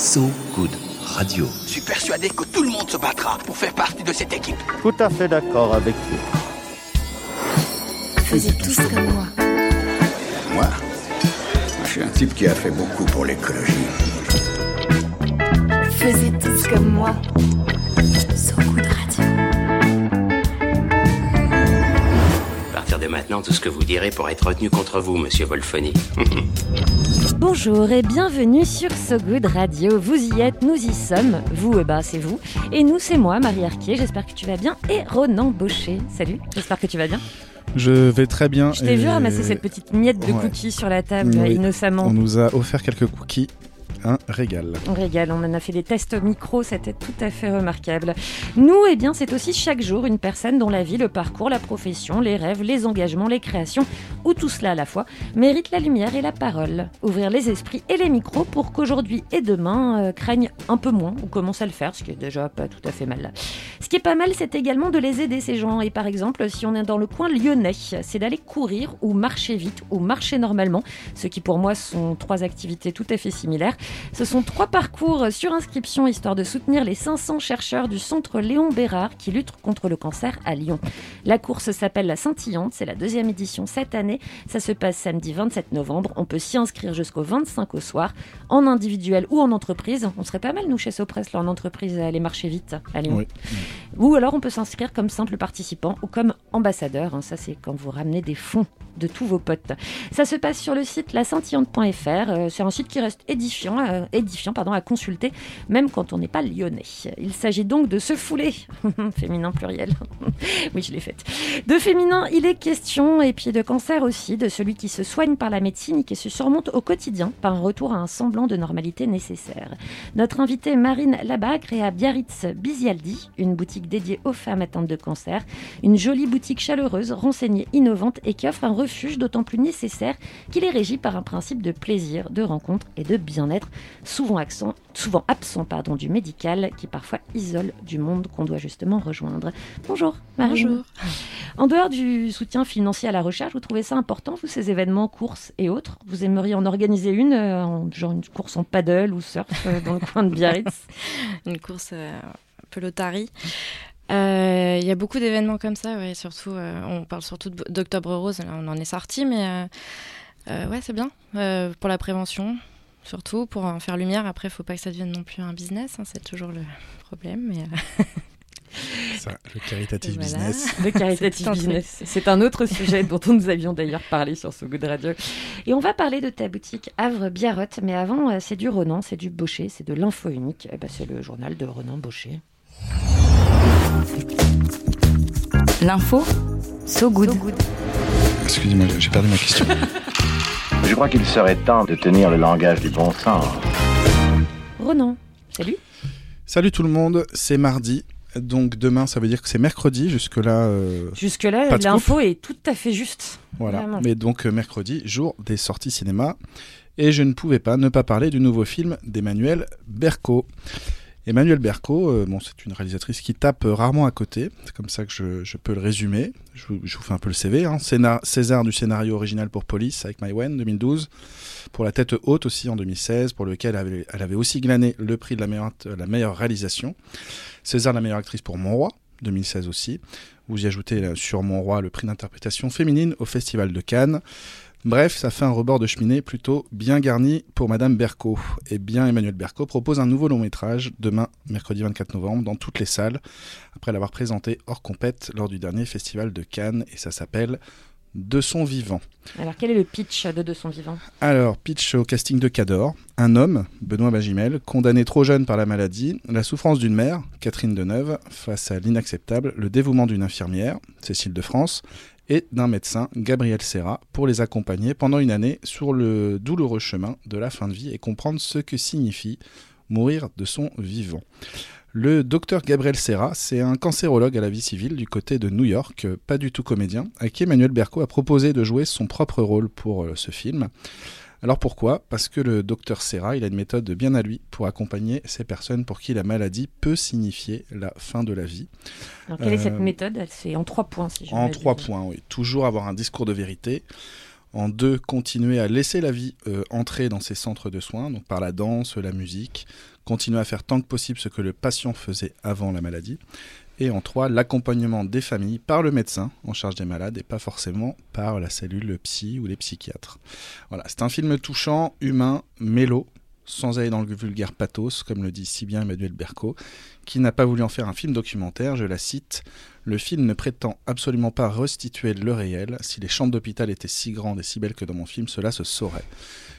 So Good Radio. Je suis persuadé que tout le monde se battra pour faire partie de cette équipe. Tout à fait d'accord avec vous. Faisiez tous comme moi. Moi Je suis un type qui a fait beaucoup pour l'écologie. Faisiez tous comme moi. So Good Radio. Maintenant, tout ce que vous direz pourra être retenu contre vous, monsieur Wolfoni. Bonjour et bienvenue sur So Good Radio. Vous y êtes, nous y sommes. Vous, eh ben, c'est vous. Et nous, c'est moi, Marie Arquier. J'espère que tu vas bien. Et Ronan Baucher. Salut, j'espère que tu vas bien. Je vais très bien. Je t'ai et- vu ramasser cette petite miette de Ouais. cookies sur la table, Oui. innocemment. On nous a offert quelques cookies. Un régal. On régale, on en a fait des tests micro, c'était tout à fait remarquable. Nous, eh bien, c'est aussi chaque jour une personne dont la vie, le parcours, la profession, les rêves, les engagements, les créations, ou tout cela à la fois, mérite la lumière et la parole. Ouvrir les esprits et les micros pour qu'aujourd'hui et demain euh, craignent un peu moins, ou commencent à le faire, ce qui est déjà pas tout à fait mal. Ce qui est pas mal, c'est également de les aider, ces gens. Et par exemple, si on est dans le coin lyonnais, c'est d'aller courir ou marcher vite ou marcher normalement, ce qui pour moi sont trois activités tout à fait similaires. Ce sont trois parcours sur inscription histoire de soutenir les 500 chercheurs du centre Léon Bérard qui luttent contre le cancer à Lyon. La course s'appelle la Scintillante, c'est la deuxième édition cette année. Ça se passe samedi 27 novembre. On peut s'y inscrire jusqu'au 25 au soir, en individuel ou en entreprise. On serait pas mal, nous, chez Sopress, là, en entreprise, à aller marcher vite à Lyon. Oui. Ou alors on peut s'inscrire comme simple participant ou comme ambassadeur. hein. Ça, c'est quand vous ramenez des fonds de tous vos potes. Ça se passe sur le site lascintillante.fr. Euh, c'est un site qui reste édifiant, édifiant pardon, à consulter, même quand on n'est pas lyonnais. Il s'agit donc de se fouler. féminin pluriel. oui, je l'ai faite. De féminin, il est question, et puis de cancer aussi, de celui qui se soigne par la médecine et qui se surmonte au quotidien par un retour à un semblant de normalité nécessaire. Notre invitée Marine Labat crée à Biarritz Bizialdi, une boutique dédiée aux femmes atteintes de cancer, une jolie boutique chaleureuse, renseignée, innovante et qui offre un refuge d'autant plus nécessaire qu'il est régi par un principe de plaisir, de rencontre et de bien-être, souvent, accent, souvent absent pardon, du médical qui parfois isole du monde qu'on doit justement rejoindre. Bonjour Marine. Bonjour. En dehors du soutien financier à la recherche, vous trouvez ça important, vous, ces événements, courses et autres? Vous aimeriez en organiser une, euh, en- genre une course en paddle ou surf euh, dans le coin de Biarritz? Une course euh, un peu lotari. Euh, Il y a beaucoup d'événements comme ça, ouais, surtout, euh, on parle surtout d'Octobre Rose, là, on en est sorti, mais euh, ouais, c'est bien pour la prévention, surtout pour en faire lumière. Après, il faut pas que ça devienne non plus un business, hein, c'est toujours le problème. Mais, euh, Ça, le caritative Voilà. business. Le caritative C'est un truc. business. C'est un autre sujet dont nous avions d'ailleurs parlé sur ce Good Radio. Et on va parler de ta boutique Havre Biarrotte. Mais avant, euh, c'est du Ronan, c'est du Baucher, c'est de l'info unique. Eh ben, c'est le journal de Ronan Baucher. L'info, so good. Excusez-moi, j'ai perdu ma question. Je crois qu'il serait temps de tenir le langage du bon sens. Ronan, salut. Salut tout le monde, c'est mardi. Donc demain, ça veut dire que c'est mercredi. Jusque-là, euh, Jusque-là, l'info est tout à fait juste. voilà. Vraiment. Mais donc euh, mercredi, jour des sorties cinéma. Et je ne pouvais pas ne pas parler du nouveau film d'Emmanuel Berco. Emmanuel Berco, euh, bon, c'est une réalisatrice qui tape euh, rarement à côté. C'est comme ça que je, peux le résumer. Je vous, fais un peu le CV. Hein. César du scénario original pour Police avec Maïwen 2012. Pour La tête haute aussi en 2016, pour lequel elle avait, aussi glané le prix de la meilleure, la meilleure réalisation. César la meilleure actrice pour Mon Roi 2016 aussi. Vous y ajoutez sur Mon Roi le prix d'interprétation féminine au Festival de Cannes. Bref, ça fait un rebord de cheminée plutôt bien garni pour Madame Berco. Et bien, Emmanuel Berco propose un nouveau long métrage demain, mercredi 24 novembre, dans toutes les salles, après l'avoir présenté hors compète lors du dernier Festival de Cannes, et ça s'appelle De son vivant. Alors, quel est le pitch de De son vivant? Alors, pitch au casting de Cador. Un homme, Benoît Bagimel, condamné trop jeune par la maladie, la souffrance d'une mère, Catherine Deneuve, face à l'inacceptable, le dévouement d'une infirmière, Cécile de France, et d'un médecin, Gabriel Serra, pour les accompagner pendant une année sur le douloureux chemin de la fin de vie et comprendre ce que signifie mourir de son vivant. Le docteur Gabriel Serra, c'est un cancérologue à la vie civile du côté de New York, pas du tout comédien, à qui Emmanuel Berco a proposé de jouer son propre rôle pour euh, ce film. Alors pourquoi? Parce que le docteur Serra, il a une méthode bien à lui pour accompagner ces personnes pour qui la maladie peut signifier la fin de la vie. Alors, quelle est cette Euh, méthode? C'est en trois points, si je En trois points, oui. Toujours avoir un discours de vérité. En deux, continuer à laisser la vie euh, entrer dans ces centres de soins, donc par la danse, la musique, continuer à faire tant que possible ce que le patient faisait avant la maladie. Et en trois, l'accompagnement des familles par le médecin en charge des malades et pas forcément par la cellule psy ou les psychiatres. Voilà, c'est un film touchant, humain, mélo, sans aller dans le vulgaire pathos, comme le dit si bien Emmanuel Berco, qui n'a pas voulu en faire un film documentaire, je la cite, Le film ne prétend absolument pas restituer le réel, si les chambres d'hôpital étaient si grandes et si belles que dans mon film, cela se saurait.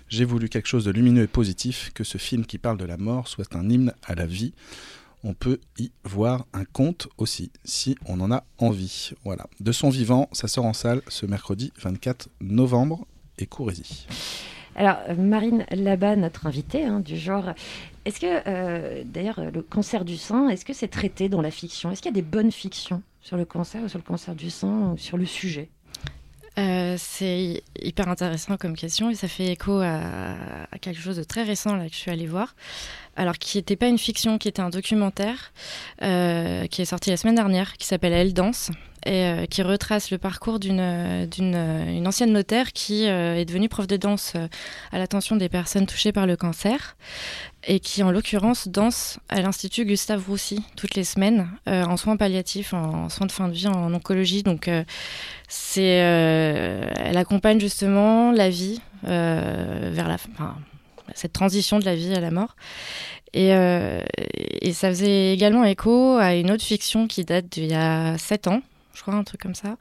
J'ai voulu quelque chose de lumineux et positif, que ce film qui parle de la mort soit un hymne à la vie. On peut y voir un conte aussi, si on en a envie. Voilà. De son vivant, ça sort en salle ce mercredi 24 novembre, et courez-y. Alors, euh, Marine Labat, notre invitée hein, du genre, est-ce que, euh, d'ailleurs, le cancer du sein, est-ce que c'est traité dans la fiction? Est-ce qu'il y a des bonnes fictions sur le cancer ou sur le cancer du sein ou sur le sujet? Euh, c'est hyper intéressant comme question et ça fait écho à, quelque chose de très récent là, que je suis allée voir. Alors, qui n'était pas une fiction, qui était un documentaire euh, qui est sorti la semaine dernière, qui s'appelle Elle danse et euh, qui retrace le parcours d'une d'une une ancienne notaire qui euh, est devenue prof de danse euh, à l'attention des personnes touchées par le cancer et qui en l'occurrence danse à l'Institut Gustave Roussy toutes les semaines euh, en soins palliatifs, en, soins de fin de vie, en oncologie. Donc euh, c'est, euh, elle accompagne justement la vie euh, vers la, enfin, cette transition de la vie à la mort. Et, euh, et ça faisait également écho à une autre fiction qui date d'il y a 7 ans, je crois, un truc comme ça.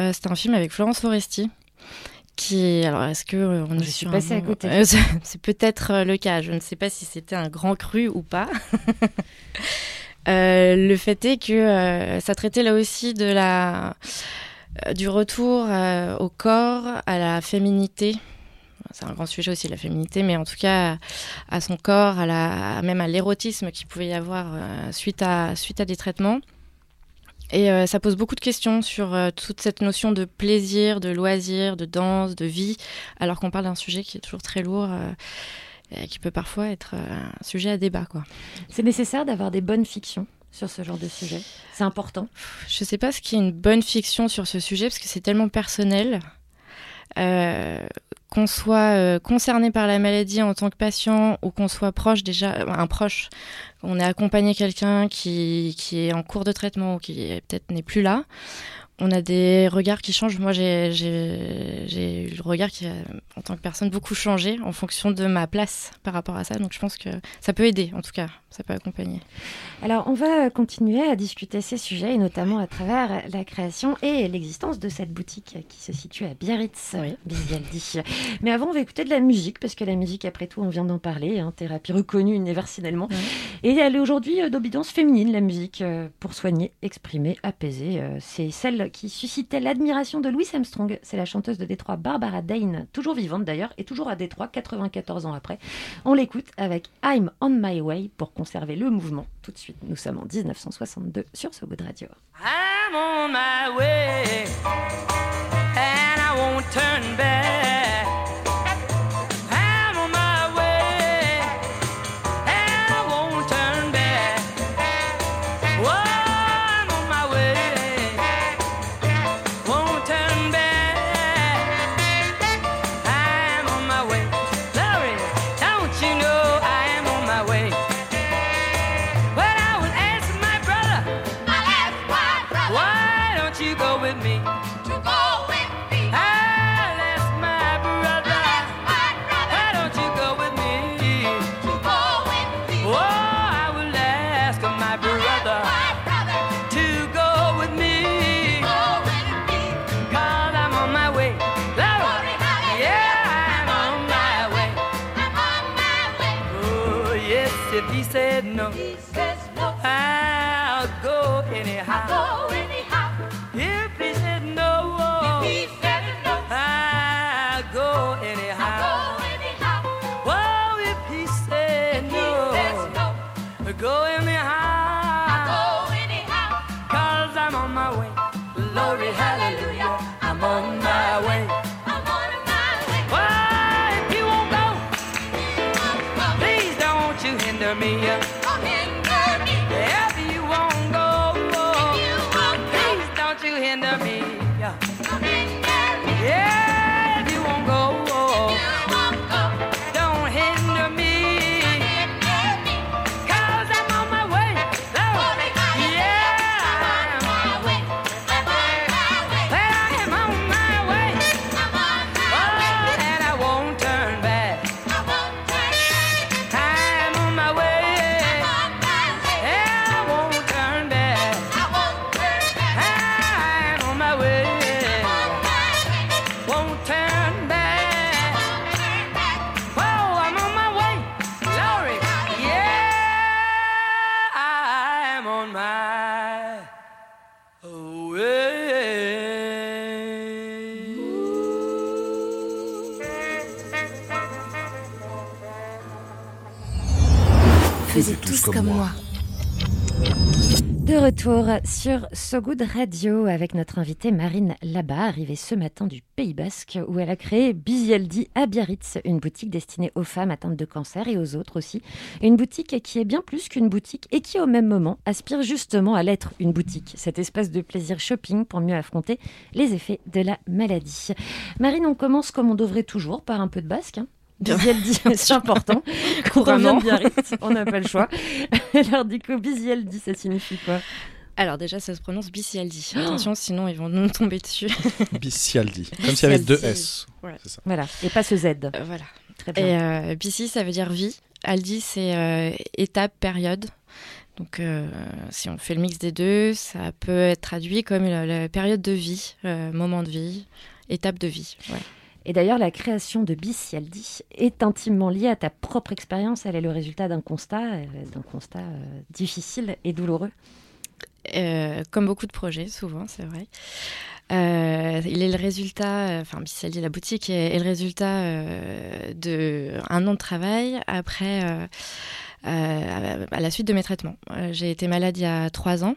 Euh, C'était un film avec Florence Foresti. Qui, alors, est-ce que euh, on Je est suis sur un passée à côté. Euh, c'est- peut-être euh, le cas. Je ne sais pas si c'était un grand cru ou pas. Euh, le fait est que euh, ça traitait là aussi de la du retour au corps, à la féminité. C'est un grand sujet aussi la féminité, mais en tout cas à son corps, à la, même à l'érotisme qu'il pouvait y avoir suite à suite à des traitements. Et euh, ça pose beaucoup de questions sur euh, toute cette notion de plaisir, de loisir, de danse, de vie, alors qu'on parle d'un sujet qui est toujours très lourd. euh, et qui peut parfois être euh, un sujet à débat, quoi. C'est nécessaire d'avoir des bonnes fictions sur ce genre de sujet? C'est important? Je sais pas ce qui est une bonne fiction sur ce sujet parce que c'est tellement personnel. Euh, qu'on soit euh, concerné par la maladie en tant que patient ou qu'on soit proche déjà, euh, un proche, on a accompagné quelqu'un qui, qui est en cours de traitement ou qui peut-être n'est plus là, on a des regards qui changent. Moi, j'ai eu le regard qui a, en tant que personne, beaucoup changé en fonction de ma place par rapport à ça. Donc, je pense que ça peut aider, en tout cas, ça peut accompagner. Alors, on va continuer à discuter ces sujets, et notamment à travers la création et l'existence de cette boutique qui se situe à Biarritz, Oui. Mais avant, on va écouter de la musique, parce que la musique, après tout, on vient d'en parler, hein, thérapie reconnue universellement. Et elle est aujourd'hui euh, d'obédience féminine, la musique, euh, pour soigner, exprimer, apaiser. Euh, C'est celle qui suscitait l'admiration de Louis Armstrong. C'est la chanteuse de Détroit, Barbara Dane, toujours vivante d'ailleurs, et toujours à Détroit, 94 ans après. On l'écoute avec I'm on my way pour conserver le mouvement. Tout de suite, nous sommes en 1962 sur So Good Radio. Retour sur So Good Radio avec notre invitée Marine Labat, arrivée ce matin du Pays Basque, où elle a créé Bizialdi à Biarritz, une boutique destinée aux femmes atteintes de cancer et aux autres aussi. Une boutique qui est bien plus qu'une boutique et qui, au même moment, aspire justement à l'être une boutique, cet espace de plaisir shopping pour mieux affronter les effets de la maladie. Marine, on commence comme on devrait toujours, par un peu de basque. hein. Bizialdi, c'est important. Quand on vient de Biarritz, on n'a pas le choix. Alors du coup, Bizialdi, ça signifie quoi? Alors déjà, ça se prononce Bicialdi. Attention, sinon ils vont nous tomber dessus. Bicialdi. Comme s'il y avait deux S. C'est ça. Voilà, et pas ce Z. Euh, voilà. Très bien. Et euh, Bici, ça veut dire vie. Aldi, c'est euh, étape, période. Donc, euh, si on fait le mix des deux, ça peut être traduit comme la, la période de vie, euh, moment de vie, étape de vie. Ouais. Et d'ailleurs, la création de Bicialdi est intimement liée à ta propre expérience. Elle est le résultat d'un constat, d'un constat euh, difficile et douloureux. Euh, comme beaucoup de projets, souvent, c'est vrai. Euh, il est le résultat, euh, enfin, Bicialdi, la boutique, est, le résultat d'un an de travail après, à la suite de mes traitements. J'ai été malade il y a trois ans.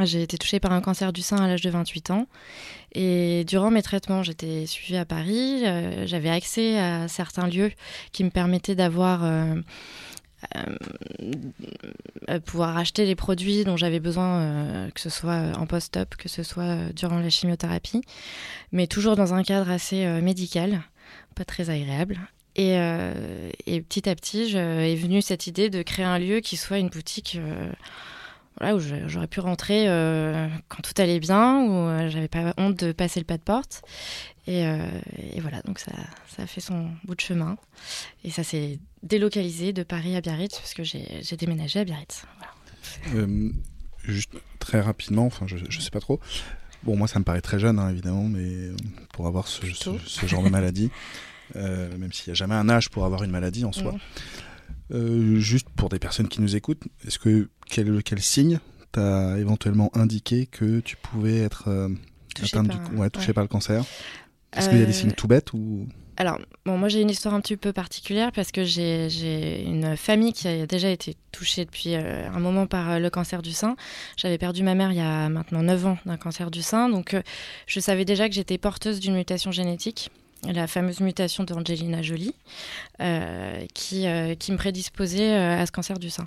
J'ai été touchée par un cancer du sein à l'âge de 28 ans. Et durant mes traitements, j'étais suivie à Paris. J'avais accès à certains lieux qui me permettaient d'avoir. Euh, euh, pouvoir acheter les produits dont j'avais besoin, euh, que ce soit en post-op, que ce soit euh, durant la chimiothérapie, mais toujours dans un cadre assez euh, médical, pas très agréable. Et, euh, et petit à petit, je, est venue cette idée de créer un lieu qui soit une boutique euh, voilà, où j'aurais pu rentrer euh, quand tout allait bien, où euh, j'avais pas honte de passer le pas de porte. Et, euh, et voilà, donc ça, ça a fait son bout de chemin. Et ça s'est délocalisé de Paris à Biarritz, parce que j'ai déménagé à Biarritz. Voilà. Juste très rapidement, enfin je, je sais pas trop. Bon, moi ça me paraît très jeune, hein, évidemment, mais pour avoir ce, ce, Plutôt. ce genre de maladie, même s'il n'y a jamais un âge pour avoir une maladie en soi. Euh, juste pour des personnes qui nous écoutent, est-ce que quel, quel signe t'a éventuellement indiqué que tu pouvais être euh, Touché par du, un- ouais, touché ouais. par le cancer? Est-ce qu'il y a des Euh, signes tout bêtes ou? Alors, bon, moi j'ai une histoire un petit peu particulière parce que j'ai j'ai une famille qui a déjà été touchée depuis euh, un moment par euh, le cancer du sein. J'avais perdu ma mère il y a maintenant 9 ans d'un cancer du sein, donc euh, je savais déjà que j'étais porteuse d'une mutation génétique. La fameuse mutation d'Angelina Jolie, euh, qui, euh, qui me prédisposait euh, à ce cancer du sein.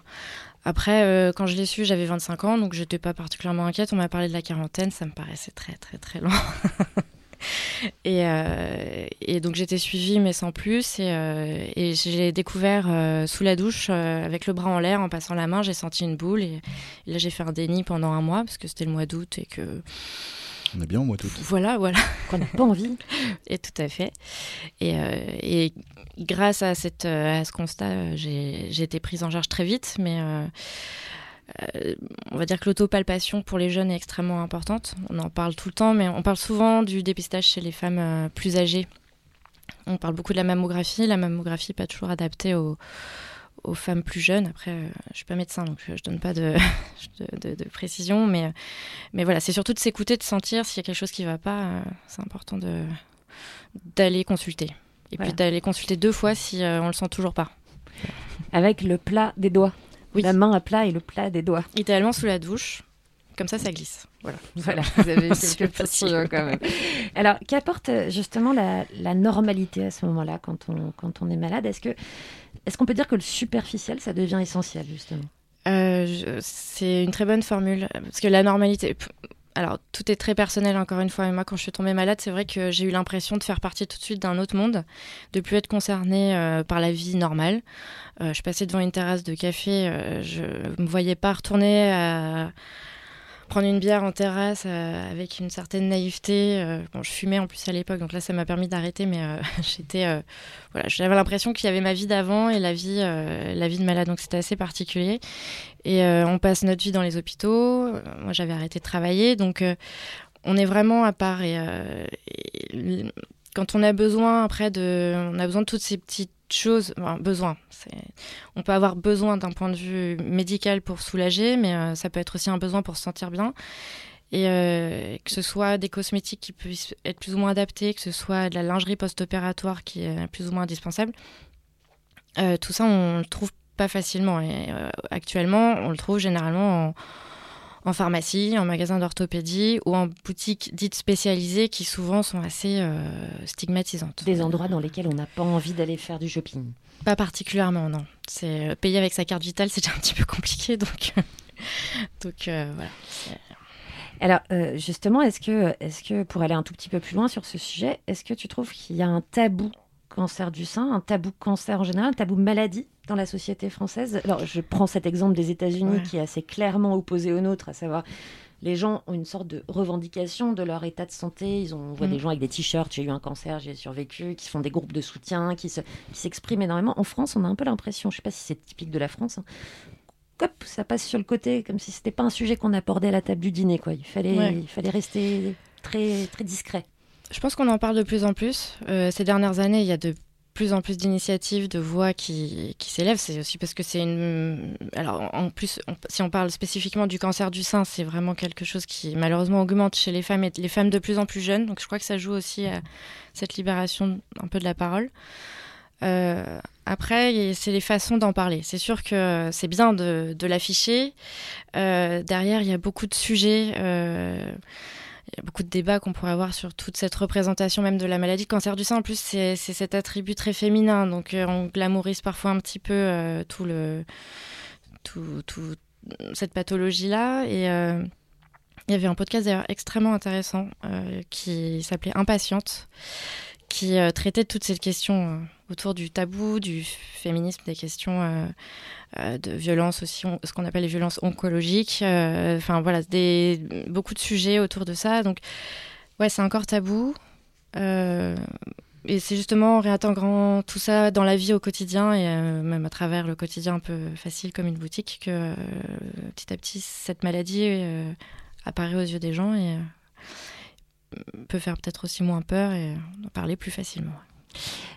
Après, quand je l'ai su, j'avais 25 ans, donc j'étais pas particulièrement inquiète. On m'a parlé de la quarantaine, ça me paraissait très très très long. Et, donc j'étais suivie mais sans plus et, j'ai découvert sous la douche avec le bras en l'air en passant la main j'ai senti une boule et, et là j'ai fait un déni pendant un mois parce que c'était le mois d'août et que on est bien au mois d'août voilà voilà Qu'on n'a pas envie. et tout à fait et, euh, et grâce à, cette, euh, à ce constat euh, j'ai j'ai été prise en charge très vite mais euh, euh, on va dire que l'autopalpation pour les jeunes est extrêmement importante. On en parle tout le temps, mais on parle souvent du dépistage chez les femmes plus âgées. On parle beaucoup de la mammographie. La mammographie pas toujours adaptée aux, aux femmes plus jeunes. Après, euh, je suis pas médecin, donc je donne pas de, de, de- de précision, mais, euh, mais voilà, c'est surtout de s'écouter, de sentir s'il y a quelque chose qui va pas. euh, c'est important d'aller consulter. Et Voilà. puis d'aller consulter deux fois si on le sent toujours pas. Avec le plat des doigts. Oui. La main à plat et le plat des doigts. Idéalement sous la douche, comme ça, ça glisse. Voilà. Voilà, vous avez quelques facile quand même. Alors, qu'apporte justement la, la normalité à ce moment-là quand on, quand on est malade? Est-ce que est-ce qu'on peut dire que le superficiel, ça devient essentiel justement? Euh, c'est une très bonne formule parce que la normalité. Alors, tout est très personnel encore une fois. Mais moi, quand je suis tombée malade, c'est vrai que j'ai eu l'impression de faire partie tout de suite d'un autre monde, de plus être concernée euh, par la vie normale. Euh, je passais devant une terrasse de café, je me voyais pas retourner à prendre une bière en terrasse euh, avec une certaine naïveté. Euh, bon, je fumais en plus à l'époque, donc là, ça m'a permis d'arrêter, mais euh, j'étais, euh, voilà, j'avais l'impression qu'il y avait ma vie d'avant et la vie, la vie de malade, donc c'était assez particulier. Et on passe notre vie dans les hôpitaux. Moi, j'avais arrêté de travailler, donc on est vraiment à part. Et, et quand on a besoin après de, on a besoin de toutes ces petites Enfin, besoin. On peut avoir besoin d'un point de vue médical pour soulager, mais euh, ça peut être aussi un besoin pour se sentir bien. Et euh, que ce soit des cosmétiques qui puissent être plus ou moins adaptés, que ce soit de la lingerie post-opératoire qui est plus ou moins indispensable. Euh, tout ça, on le trouve pas facilement. Et actuellement, on le trouve généralement en, en pharmacie, en magasin d'orthopédie ou en boutique dites spécialisées qui souvent sont assez euh, stigmatisantes. Des endroits dans lesquels on n'a pas envie d'aller faire du shopping. Pas particulièrement, non. C'est euh, payer avec sa carte vitale, c'est déjà un petit peu compliqué, donc donc euh, voilà. C'est- Alors, euh, justement, est-ce que, est que, pour aller un tout petit peu plus loin sur ce sujet, est-ce que tu trouves qu'il y a un tabou cancer du sein, un tabou cancer en général, un tabou maladie? Dans la société française Alors, je prends cet exemple des États-Unis Ouais. qui est assez clairement opposé au nôtre, à savoir. Les gens ont une sorte de revendication de leur état de santé. Ils ont, on voit Mm. des gens avec des t-shirts, j'ai eu un cancer, j'ai survécu, qui font des groupes de soutien, qui se- qui s'expriment énormément. En France, on a un peu l'impression, je ne sais pas si c'est typique de la France, hein, hop, ça passe sur le côté, comme si c'était pas un sujet qu'on abordait à la table du dîner. Quoi. Il, fallait, Ouais. il fallait rester très, très discret. Je pense qu'on en parle de plus en plus. Euh, ces dernières années, il y a de plus en plus d'initiatives, de voix qui, s'élèvent. C'est aussi parce que c'est une... Alors, en plus, si on parle spécifiquement du cancer du sein, c'est vraiment quelque chose qui, malheureusement, augmente chez les femmes et les femmes de plus en plus jeunes. Donc, je crois que ça joue aussi à cette libération un peu de la parole. Euh, après, c'est les façons d'en parler. C'est sûr que c'est bien de, de l'afficher. Euh, derrière, il y a beaucoup de sujets. euh, il y a beaucoup de débats qu'on pourrait avoir sur toute cette représentation même de la maladie. Le cancer du sein, en plus, c'est cet attribut très féminin. Donc, euh, on glamourise parfois un petit peu euh, cette pathologie-là. Et euh, il y avait un podcast d'ailleurs extrêmement intéressant euh, qui s'appelait Impatiente, qui euh, traitait de toutes ces questions euh, autour du tabou, du féminisme, des questions euh, de violence aussi, ce qu'on appelle les violences oncologiques. Enfin voilà, des, beaucoup de sujets autour de ça. Donc ouais, c'est encore tabou. Et c'est justement en réintégrant tout ça dans la vie au quotidien et même à travers le quotidien un peu facile comme une boutique que petit à petit cette maladie apparaît aux yeux des gens peut faire peut-être aussi moins peur et en parler plus facilement.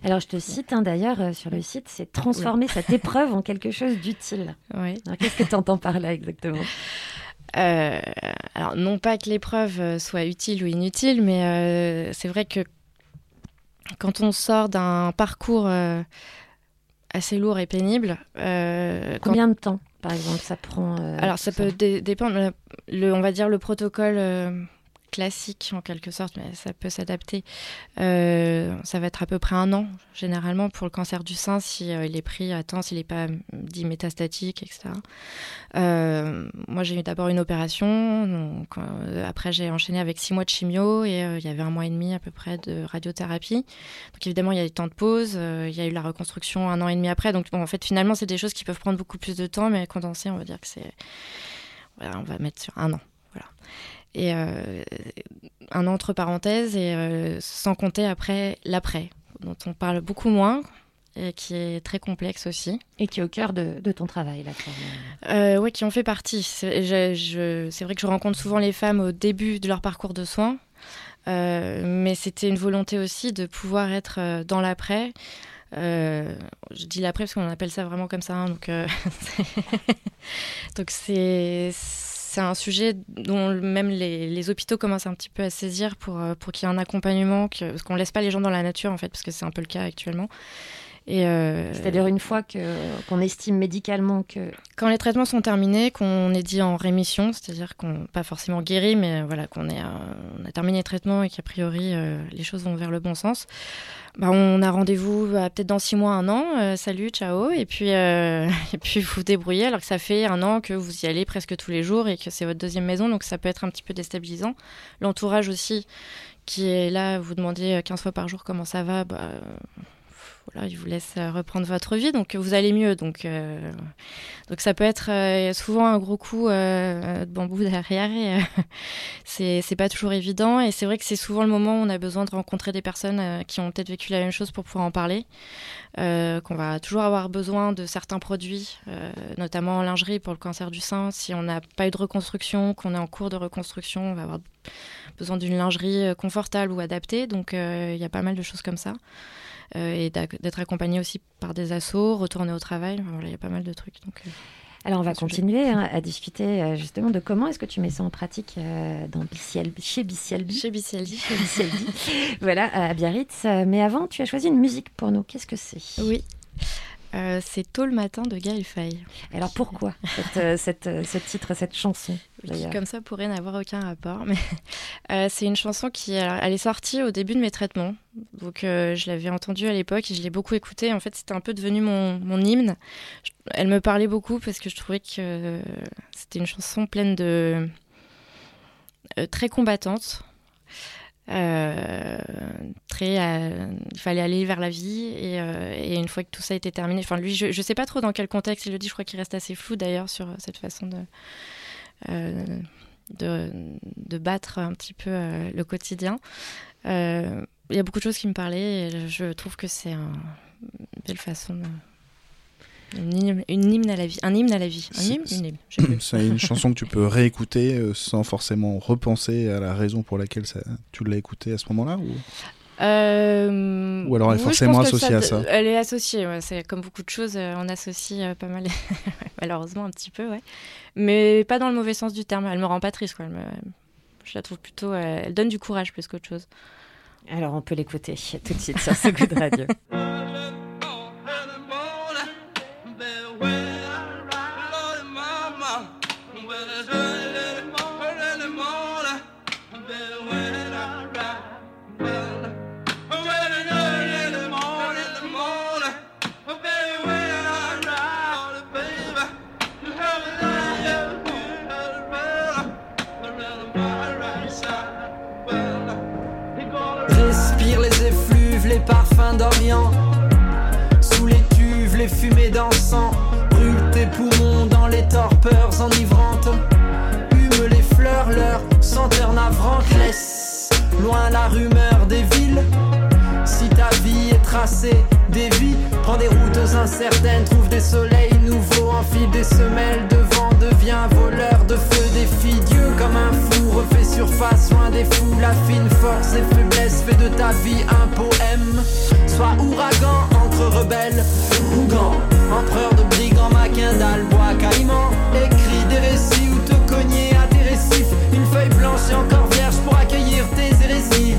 Alors, je te cite hein, d'ailleurs euh, sur le site, c'est transformer cette épreuve en quelque chose d'utile. Oui. Qu'est-ce que tu entends par là exactement? Euh, alors, non pas que l'épreuve euh, soit utile ou inutile, mais euh, c'est vrai que quand on sort d'un parcours euh, assez lourd et pénible, euh, quand- Combien de temps, par exemple, ça prend euh, alors ça tout peut dé- dépendre. Le, on va dire le protocole euh, classique en quelque sorte, mais ça peut s'adapter. Euh, ça va être à peu près un an généralement pour le cancer du sein si euh, il est pris à temps, s'il n'est pas dit métastatique, etc. Euh, moi j'ai eu d'abord une opération, donc après j'ai enchaîné avec six mois de chimio et il y avait un mois et demi à peu près de radiothérapie. Donc évidemment il y a eu temps de pause, il y a eu la reconstruction un an et demi après. Donc bon, en fait finalement c'est des choses qui peuvent prendre beaucoup plus de temps, mais condensé on va dire que c'est on va mettre sur un an. Voilà. Et euh, un entre parenthèses, et euh, sans compter après l'après, dont on parle beaucoup moins, et qui est très complexe aussi. Et qui est au cœur de, de ton travail, là. Euh, oui, qui en fait partie. C'est vrai que je rencontre souvent les femmes au début de leur parcours de soins, euh, mais c'était une volonté aussi de pouvoir être dans l'après. Euh, je dis l'après parce qu'on appelle ça vraiment comme ça. hein, donc, donc c'est c'est un sujet dont même les, hôpitaux commencent un petit peu à saisir pour, euh, pour qu'il y ait un accompagnement, qu'on laisse pas les gens dans la nature en fait, parce que c'est un peu le cas actuellement. Et euh, C'est-à-dire une fois que qu'on estime médicalement que quand les traitements sont terminés, qu'on est dit en rémission, c'est-à-dire qu'on pas forcément guéri, mais voilà qu'on est, euh, on a terminé les traitements et qu'a priori euh, les choses vont vers le bon sens. Bah, on a rendez-vous bah, peut-être dans six mois, un an. euh, salut, ciao, et puis et puis vous vous débrouillez. Alors que ça fait un an que vous y allez presque tous les jours et que c'est votre deuxième maison, donc ça peut être un petit peu déstabilisant. L'entourage aussi, qui est là, vous demandez 15 fois par jour comment ça va. Bah, il vous laisse euh, reprendre votre vie, donc vous allez mieux. Donc, euh, donc ça peut être euh, souvent un gros coup euh, de bambou derrière c'est pas toujours évident. Et c'est vrai que c'est souvent le moment où on a besoin de rencontrer des personnes qui ont peut-être vécu la même chose pour pouvoir en parler. Qu'on va toujours avoir besoin de certains produits, notamment en lingerie pour le cancer du sein. Si on n'a pas eu de reconstruction, qu'on est en cours de reconstruction, on va avoir besoin d'une lingerie confortable ou adaptée. Donc il y a pas mal de choses comme ça. Euh, et d'être accompagné aussi par des assos, retourner au travail. Enfin, voilà, il y a pas mal de trucs. Donc, euh, Alors on va continuer hein, à discuter euh, justement de comment est-ce que tu mets ça en pratique euh, dans chez BCLB. Chez BCLD. Chez voilà, à Biarritz. Mais avant, tu as choisi une musique pour nous. Qu'est-ce que c'est? Oui. Euh, c'est Tôt le matin de Gaël Faye. Alors pourquoi cette, euh, cette, euh, ce titre, cette chanson Qui, comme ça, pourrait n'avoir aucun rapport. Mais euh, c'est une chanson qui alors, elle est sortie au début de mes traitements. Donc euh, je l'avais entendue à l'époque et je l'ai beaucoup écoutée. En fait, c'était un peu devenu mon, mon hymne. Je- elle me parlait beaucoup parce que je trouvais que c'était une chanson pleine de. très combattante. Euh, très, euh, il fallait aller vers la vie et, euh, et une fois que tout ça était terminé, enfin lui, je, je sais pas trop dans quel contexte il le dit. Je crois qu'il reste assez flou d'ailleurs sur cette façon de de, battre un petit peu le quotidien. Il y a beaucoup de choses qui me parlaient et je trouve que c'est un- une belle façon de. Une hymne, une hymne à la vie. Un hymne à la vie. Un C'est- hymne, une hymne. C'est une chanson que tu peux réécouter euh, sans forcément repenser à la raison pour laquelle ça, tu l'as écoutée à ce moment-là ou... Euh, Ou alors elle est oui, forcément associée à ça. Elle est associée, ouais, c'est comme beaucoup de choses, euh, on associe pas mal, malheureusement un petit peu, ouais. Mais pas dans le mauvais sens du terme, elle me rend pas triste, quoi. Elle me- je la trouve plutôt, elle donne du courage plus qu'autre chose. Alors on peut l'écouter tout de suite sur ce goût de radio. Brûle tes poumons dans les torpeurs enivrantes. Hume les fleurs, leur senteur navrante. Laisse loin la rumeur des villes. Si ta vie est tracée, des vies, prends des routes incertaines, trouve des soleils nouveaux, enfile des semelles de vent, deviens voleur de feu, défie Dieu comme un fou, refait surface, loin des fous, la fine force et faiblesse, fait de ta vie un poème. Sois ouragan entre rebelles, Ougan, empereur de brigands, Maquindal, bois caïman, écris des récits ou te cogner à tes récifs, une feuille blanche et encore vierge pour accueillir tes hérésies.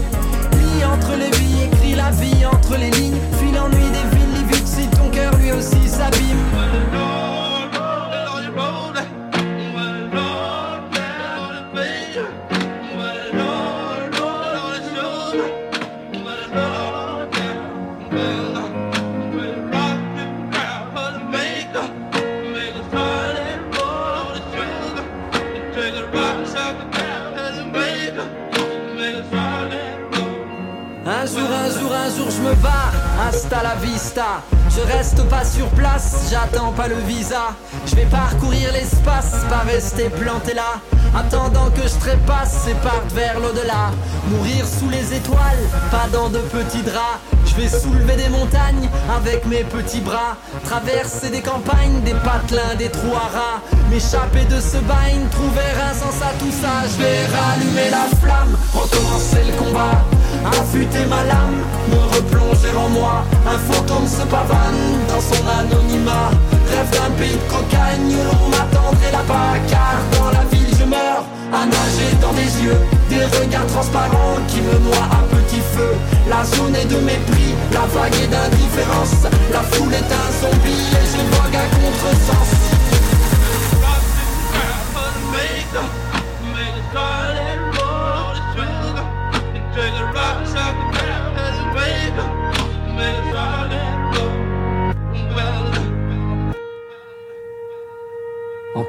Lis entre les vies, écris la vie entre les lignes. Fuis l'ennui des villes, lis vite si ton cœur lui aussi s'abîme. Hasta la vista. Je reste pas sur place, j'attends pas le visa. Je vais parcourir l'espace, pas rester planté là. Attendant que je trépasse et parte vers l'au-delà. Mourir sous les étoiles, pas dans de petits draps. Je vais soulever des montagnes avec mes petits bras. Traverser des campagnes, des patelins, des trous à rats. M'échapper de ce bagne, trouver un sens à tout ça. Je vais rallumer la flamme, recommencer le combat. Affûter ma lame, me replonger en moi. Un fantôme se pavane dans son anonymat. Rêve d'un pays de cocagne où l'on m'attendrait là-bas. Car dans la ville je meurs, à nager dans des yeux. Des regards transparents qui me noient à petit feu. La zone est de mépris, la vague est d'indifférence. La foule est un zombie et je vogue à contresens.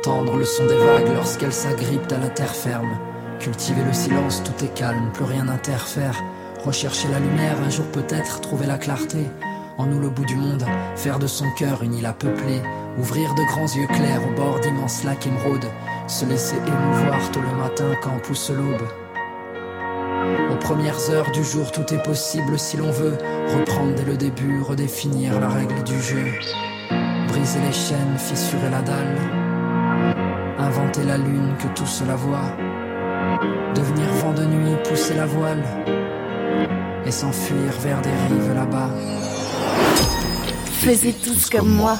Entendre le son des vagues lorsqu'elles s'agrippent à la terre ferme. Cultiver le silence, tout est calme, plus rien n'interfère. Rechercher la lumière, un jour peut-être trouver la clarté. En nous le bout du monde, faire de son cœur une île à peupler. Ouvrir de grands yeux clairs au bord d'immenses lacs émeraudes. Se laisser émouvoir tôt le matin quand pousse l'aube. Aux premières heures du jour, tout est possible si l'on veut. Reprendre dès le début, redéfinir la règle du jeu. Briser les chaînes, fissurer la dalle. Inventer la lune que tout cela voit. Devenir vent de nuit, pousser la voile. Et s'enfuir vers des rives là-bas. Faisez tous comme moi.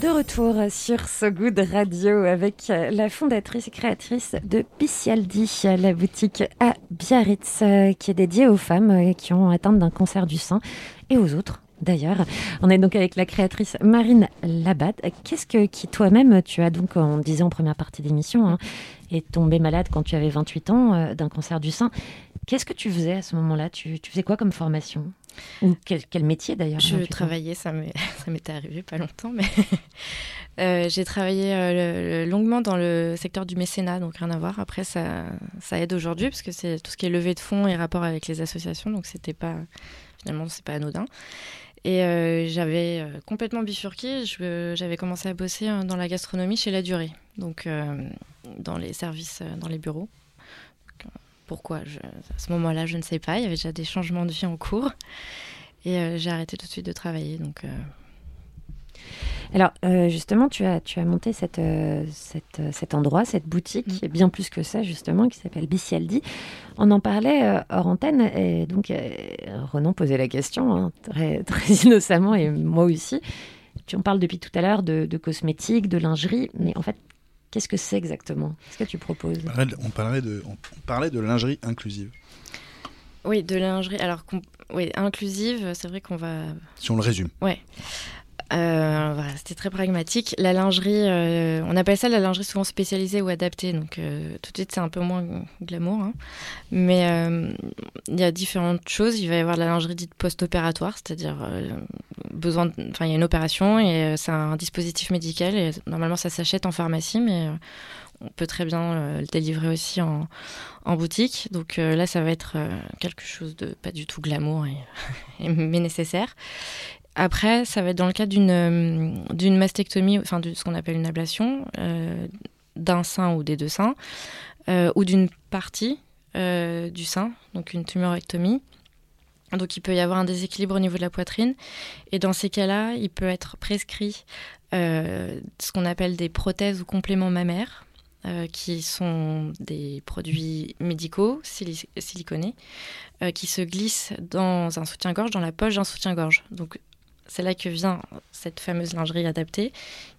De retour sur So Good Radio avec la fondatrice et créatrice de Bicialdi, la boutique à Biarritz, euh, qui est dédiée aux femmes euh, qui ont atteint d'un cancer du sein et aux autres d'ailleurs. On est donc avec la créatrice Marine Labatte. Qu'est-ce que qui toi-même, tu as donc, on disait en première partie d'émission, hein, est tombé malade quand tu avais 28 ans euh, d'un cancer du sein? Qu'est-ce que tu faisais à ce moment-là? Tu, tu faisais quoi comme formation? Ou quel, quel métier d'ailleurs Je 28 ans travaillais, ça m'est ça m'était arrivé pas longtemps, mais euh, j'ai travaillé euh, le- longuement dans le secteur du mécénat, donc rien à voir. Après, ça, ça aide aujourd'hui parce que c'est tout ce qui est levée de fonds et rapport avec les associations, donc c'était pas finalement c'est pas anodin. Et euh, j'avais euh, complètement bifurqué. J'avais commencé à bosser euh, dans la gastronomie chez La Durée, donc dans les services, dans les bureaux. Pourquoi À ce moment-là, je ne sais pas. Il y avait déjà des changements de vie en cours. Et j'ai arrêté tout de suite de travailler. Donc, Alors, euh, justement, tu as, tu as monté cette, euh, cette, euh, cet endroit, cette boutique, qui est bien plus que ça, justement, qui s'appelle Bicialdi. On en parlait euh, hors antenne, et donc euh, Renan posait la question, hein, très, très innocemment, et moi aussi. Tu en parles depuis tout à l'heure de, de cosmétiques, de lingerie, mais en fait, qu'est-ce que c'est exactement? Qu'est-ce que tu proposes? On parlait de- On parlait de, on parlait de lingerie inclusive. oui, de lingerie. Alors, oui, inclusive, c'est vrai qu'on va. Si on le résume. Ouais. Euh, c'était très pragmatique. La lingerie, euh, on appelle ça la lingerie souvent spécialisée ou adaptée, donc euh, tout de suite c'est un peu moins glamour. hein. Mais il y a différentes choses. Il va y avoir la lingerie dite post-opératoire, c'est-à-dire besoin, enfin il y a une opération et c'est un dispositif médical et normalement ça s'achète en pharmacie, mais on peut très bien le délivrer aussi en, boutique. Donc là, ça va être quelque chose de pas du tout glamour, mais nécessaire. Après, ça va être dans le cadre d'une euh, d'une mastectomie, enfin de ce qu'on appelle une ablation, euh, d'un sein ou des deux seins, euh, ou d'une partie du sein, donc une tumorectomie. Donc il peut y avoir un déséquilibre au niveau de la poitrine. Et dans ces cas-là, il peut être prescrit ce qu'on appelle des prothèses ou compléments mammaires, qui sont des produits médicaux sili- siliconés, qui se glissent dans un soutien-gorge, dans la poche d'un soutien-gorge. Donc c'est là que vient cette fameuse lingerie adaptée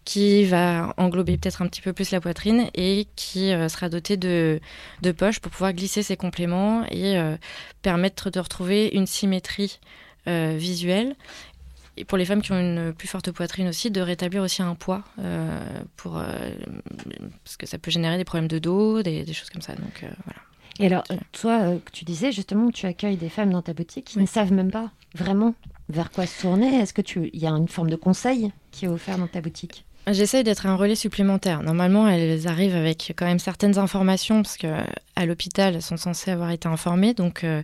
qui va englober peut-être un petit peu plus la poitrine et qui euh, sera dotée de, de poches pour pouvoir glisser ses compléments et euh, permettre de retrouver une symétrie euh, visuelle. Et pour les femmes qui ont une plus forte poitrine aussi, de rétablir aussi un poids, euh, pour, parce que ça peut générer des problèmes de dos, des, des choses comme ça. Donc voilà. Et alors, toi, que tu disais justement, tu accueilles des femmes dans ta boutique qui ne savent même pas vraiment vers quoi se tourner? Est-ce que tu, y a une forme de conseil qui est offert dans ta boutique? J'essaye d'être un relais supplémentaire. Normalement, elles arrivent avec quand même certaines informations parce que à l'hôpital, elles sont censées avoir été informées. Donc, euh,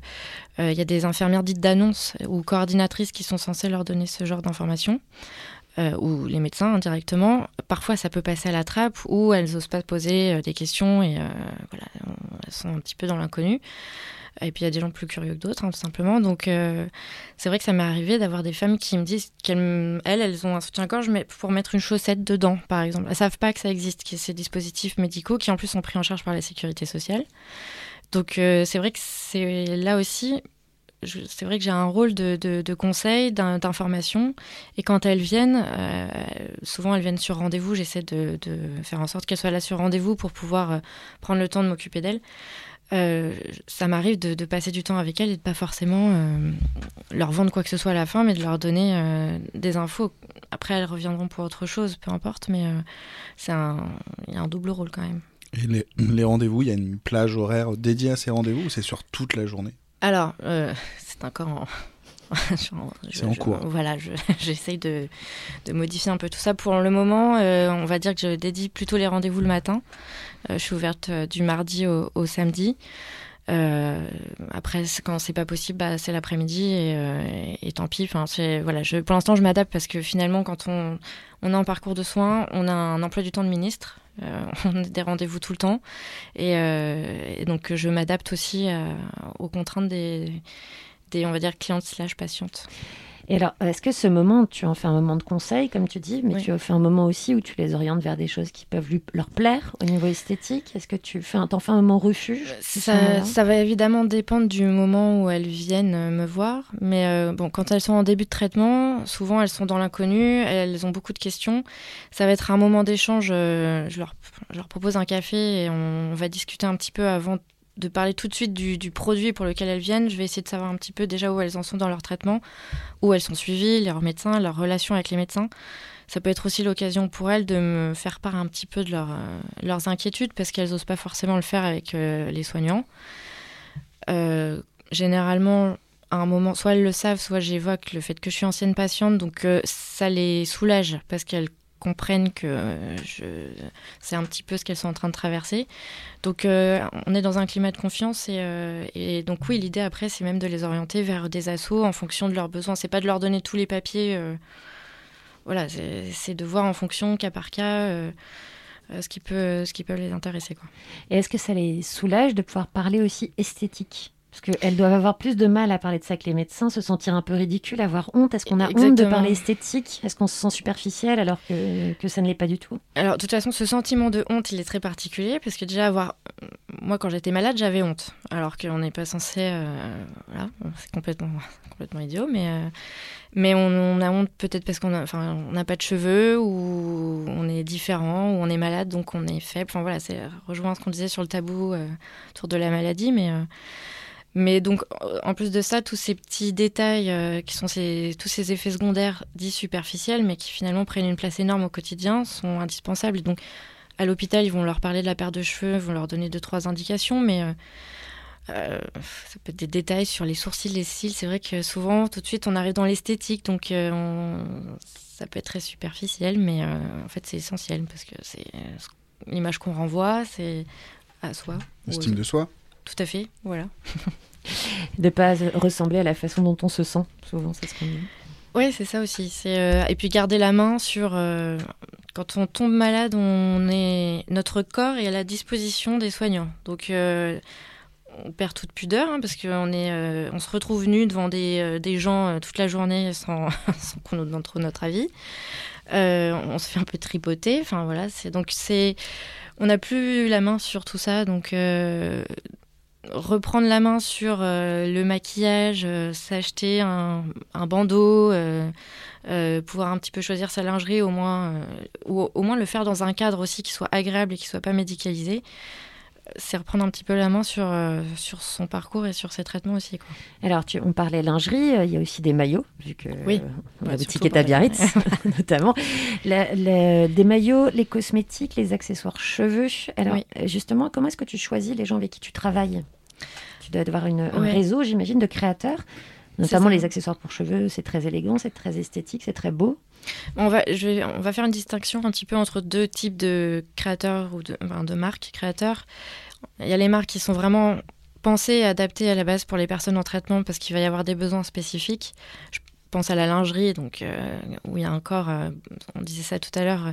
euh, il y a des infirmières dites d'annonce ou coordinatrices qui sont censées leur donner ce genre d'informations. euh, ou les médecins indirectement. Parfois, ça peut passer à la trappe ou elles n'osent pas poser euh, des questions et euh, voilà, elles sont un petit peu dans l'inconnu. Et puis il y a des gens plus curieux que d'autres, hein, tout simplement. Donc euh, c'est vrai que ça m'est arrivé d'avoir des femmes qui me disent qu'elles, elles, ont un soutien-gorge, pour mettre une chaussette dedans, par exemple. Elles savent pas que ça existe, a ces dispositifs médicaux qui en plus sont pris en charge par la sécurité sociale. Donc euh, c'est vrai que c'est là aussi, c'est vrai que j'ai un rôle de, conseil, d'in- d'information. Et quand elles viennent, euh, souvent elles viennent sur rendez-vous. J'essaie de, faire en sorte qu'elles soient là sur rendez-vous pour pouvoir prendre le temps de m'occuper d'elles. Euh, ça m'arrive de, de passer du temps avec elles et de pas forcément euh, leur vendre quoi que ce soit à la fin, mais de leur donner euh, des infos. Après, elles reviendront pour autre chose, peu importe, mais c'est un, il y a un double rôle quand même. Et les, les rendez-vous, il y a une plage horaire dédiée à ces rendez-vous ou c'est sur toute la journée? Alors, c'est encore en. C'est en je- cours. Voilà, je- j'essaye de, de modifier un peu tout ça. Pour le moment, euh, on va dire que je dédie plutôt les rendez-vous le matin. Euh, je suis ouverte euh, du mardi au, au samedi. Euh, après, quand c'est pas possible, bah, c'est l'après-midi et, euh, et- et tant pis. Enfin, c'est voilà. Je, pour l'instant, je m'adapte parce que finalement, quand on, on est en parcours de soins, on a un emploi du temps de ministre. Euh, on a des rendez-vous tout le temps et, et donc je m'adapte aussi aux contraintes des, des, on va dire, clientes slash patientes. Et alors, est-ce que ce moment, tu en fais un moment de conseil, comme tu dis, mais Oui. tu en fais un moment aussi où tu les orientes vers des choses qui peuvent lui- leur plaire au niveau esthétique? Est-ce que tu fais un, t'en fais un moment refuge ce Ça, va évidemment dépendre du moment où elles viennent euh, me voir. Mais euh, bon, quand elles sont en début de traitement, souvent elles sont dans l'inconnu, elles ont beaucoup de questions. Ça va être un moment d'échange. euh, je, leur, je leur propose un café et on va discuter un petit peu avant de parler tout de suite du, du produit pour lequel elles viennent. Je vais essayer de savoir un petit peu déjà où elles en sont dans leur traitement, où elles sont suivies, leurs médecins, leur relation avec les médecins. Ça peut être aussi l'occasion pour elles de me faire part un petit peu de euh, leurs inquiétudes parce qu'elles n'osent pas forcément le faire avec euh, les soignants. Euh, généralement, à un moment, soit elles le savent, soit j'évoque le fait que je suis ancienne patiente, donc ça les soulage parce qu'elles comprennent que euh, je... c'est un petit peu ce qu'elles sont en train de traverser. Donc euh, on est dans un climat de confiance et, euh, et donc oui, l'idée après c'est même de les orienter vers des assos en fonction de leurs besoins. C'est pas de leur donner tous les papiers. voilà, c'est de voir en fonction cas par cas. ce qui peut ce qui peut les intéresser quoi. Et est-ce que ça les soulage de pouvoir parler aussi esthétique? Parce qu'elles doivent avoir plus de mal à parler de ça que les médecins, se sentir un peu ridicule, avoir honte. Est-ce qu'on a honte de parler esthétique? Est-ce qu'on se sent superficiel alors que, que ça ne l'est pas du tout? Alors, de toute façon, ce sentiment de honte, il est très particulier parce que déjà, avoir. Moi, quand j'étais malade, j'avais honte. Alors qu'on n'est pas censé. euh, Voilà, c'est complètement, complètement idiot, mais. euh, Mais on, on a honte peut-être parce qu'on a- enfin, on n'a pas de cheveux ou on est différent ou on est malade donc on est faible. Enfin voilà, c'est rejoint ce qu'on disait sur le tabou euh, autour de la maladie. Mais, euh, mais donc euh, en plus de ça, tous ces petits détails euh, qui sont ces, tous ces effets secondaires dits superficiels mais qui finalement prennent une place énorme au quotidien sont indispensables. Donc à l'hôpital, ils vont leur parler de la paire de cheveux, ils vont leur donner deux trois indications, mais euh, euh, ça peut être des détails sur les sourcils, les cils. C'est vrai que souvent, tout de suite, on arrive dans l'esthétique, donc on- ça peut être très superficiel, mais en fait, c'est essentiel parce que c'est ce- l'image qu'on renvoie, c'est à soi. ou aux Estime de soi Tout à fait, voilà. De pas ressembler à la façon dont on se sent, souvent, c'est ce qu'on dit. Oui, c'est ça aussi. C'est euh, et puis garder la main sur euh, quand on tombe malade, on est notre corps est à la disposition des soignants. Donc euh, on perd toute pudeur hein, parce qu'on est on se retrouve nu devant des, des gens toute la journée sans, sans qu'on nous demande trop notre avis. On se fait un peu tripoter. Enfin voilà, c'est donc c'est on n'a plus la main sur tout ça. Donc reprendre la main sur euh, le maquillage, euh, s'acheter un, un bandeau, euh, pouvoir un petit peu choisir sa lingerie, au moins, ou au moins le faire dans un cadre aussi qui soit agréable et qui soit pas médicalisé. C'est reprendre un petit peu la main sur, euh, sur son parcours et sur ses traitements aussi. Quoi. Alors, tu, on parlait lingerie, euh, il y a aussi des maillots, vu que Oui. euh, Bah, la boutique est à Biarritz, notamment. La- la- des maillots, les cosmétiques, les accessoires cheveux. Alors, Oui. justement, comment est-ce que tu choisis les gens avec qui tu travailles? Tu dois avoir une, un réseau, j'imagine, de créateurs. Notamment les accessoires pour cheveux, c'est très élégant, c'est très esthétique, c'est très beau. On va, je vais, on va faire une distinction un petit peu entre deux types de créateurs ou de, enfin, de marques créateurs. Il y a les marques qui sont vraiment pensées et adaptées à la base pour les personnes en traitement parce qu'il va y avoir des besoins spécifiques. Je pense à la lingerie, donc euh, où il y a encore, euh, on disait ça tout à l'heure, euh,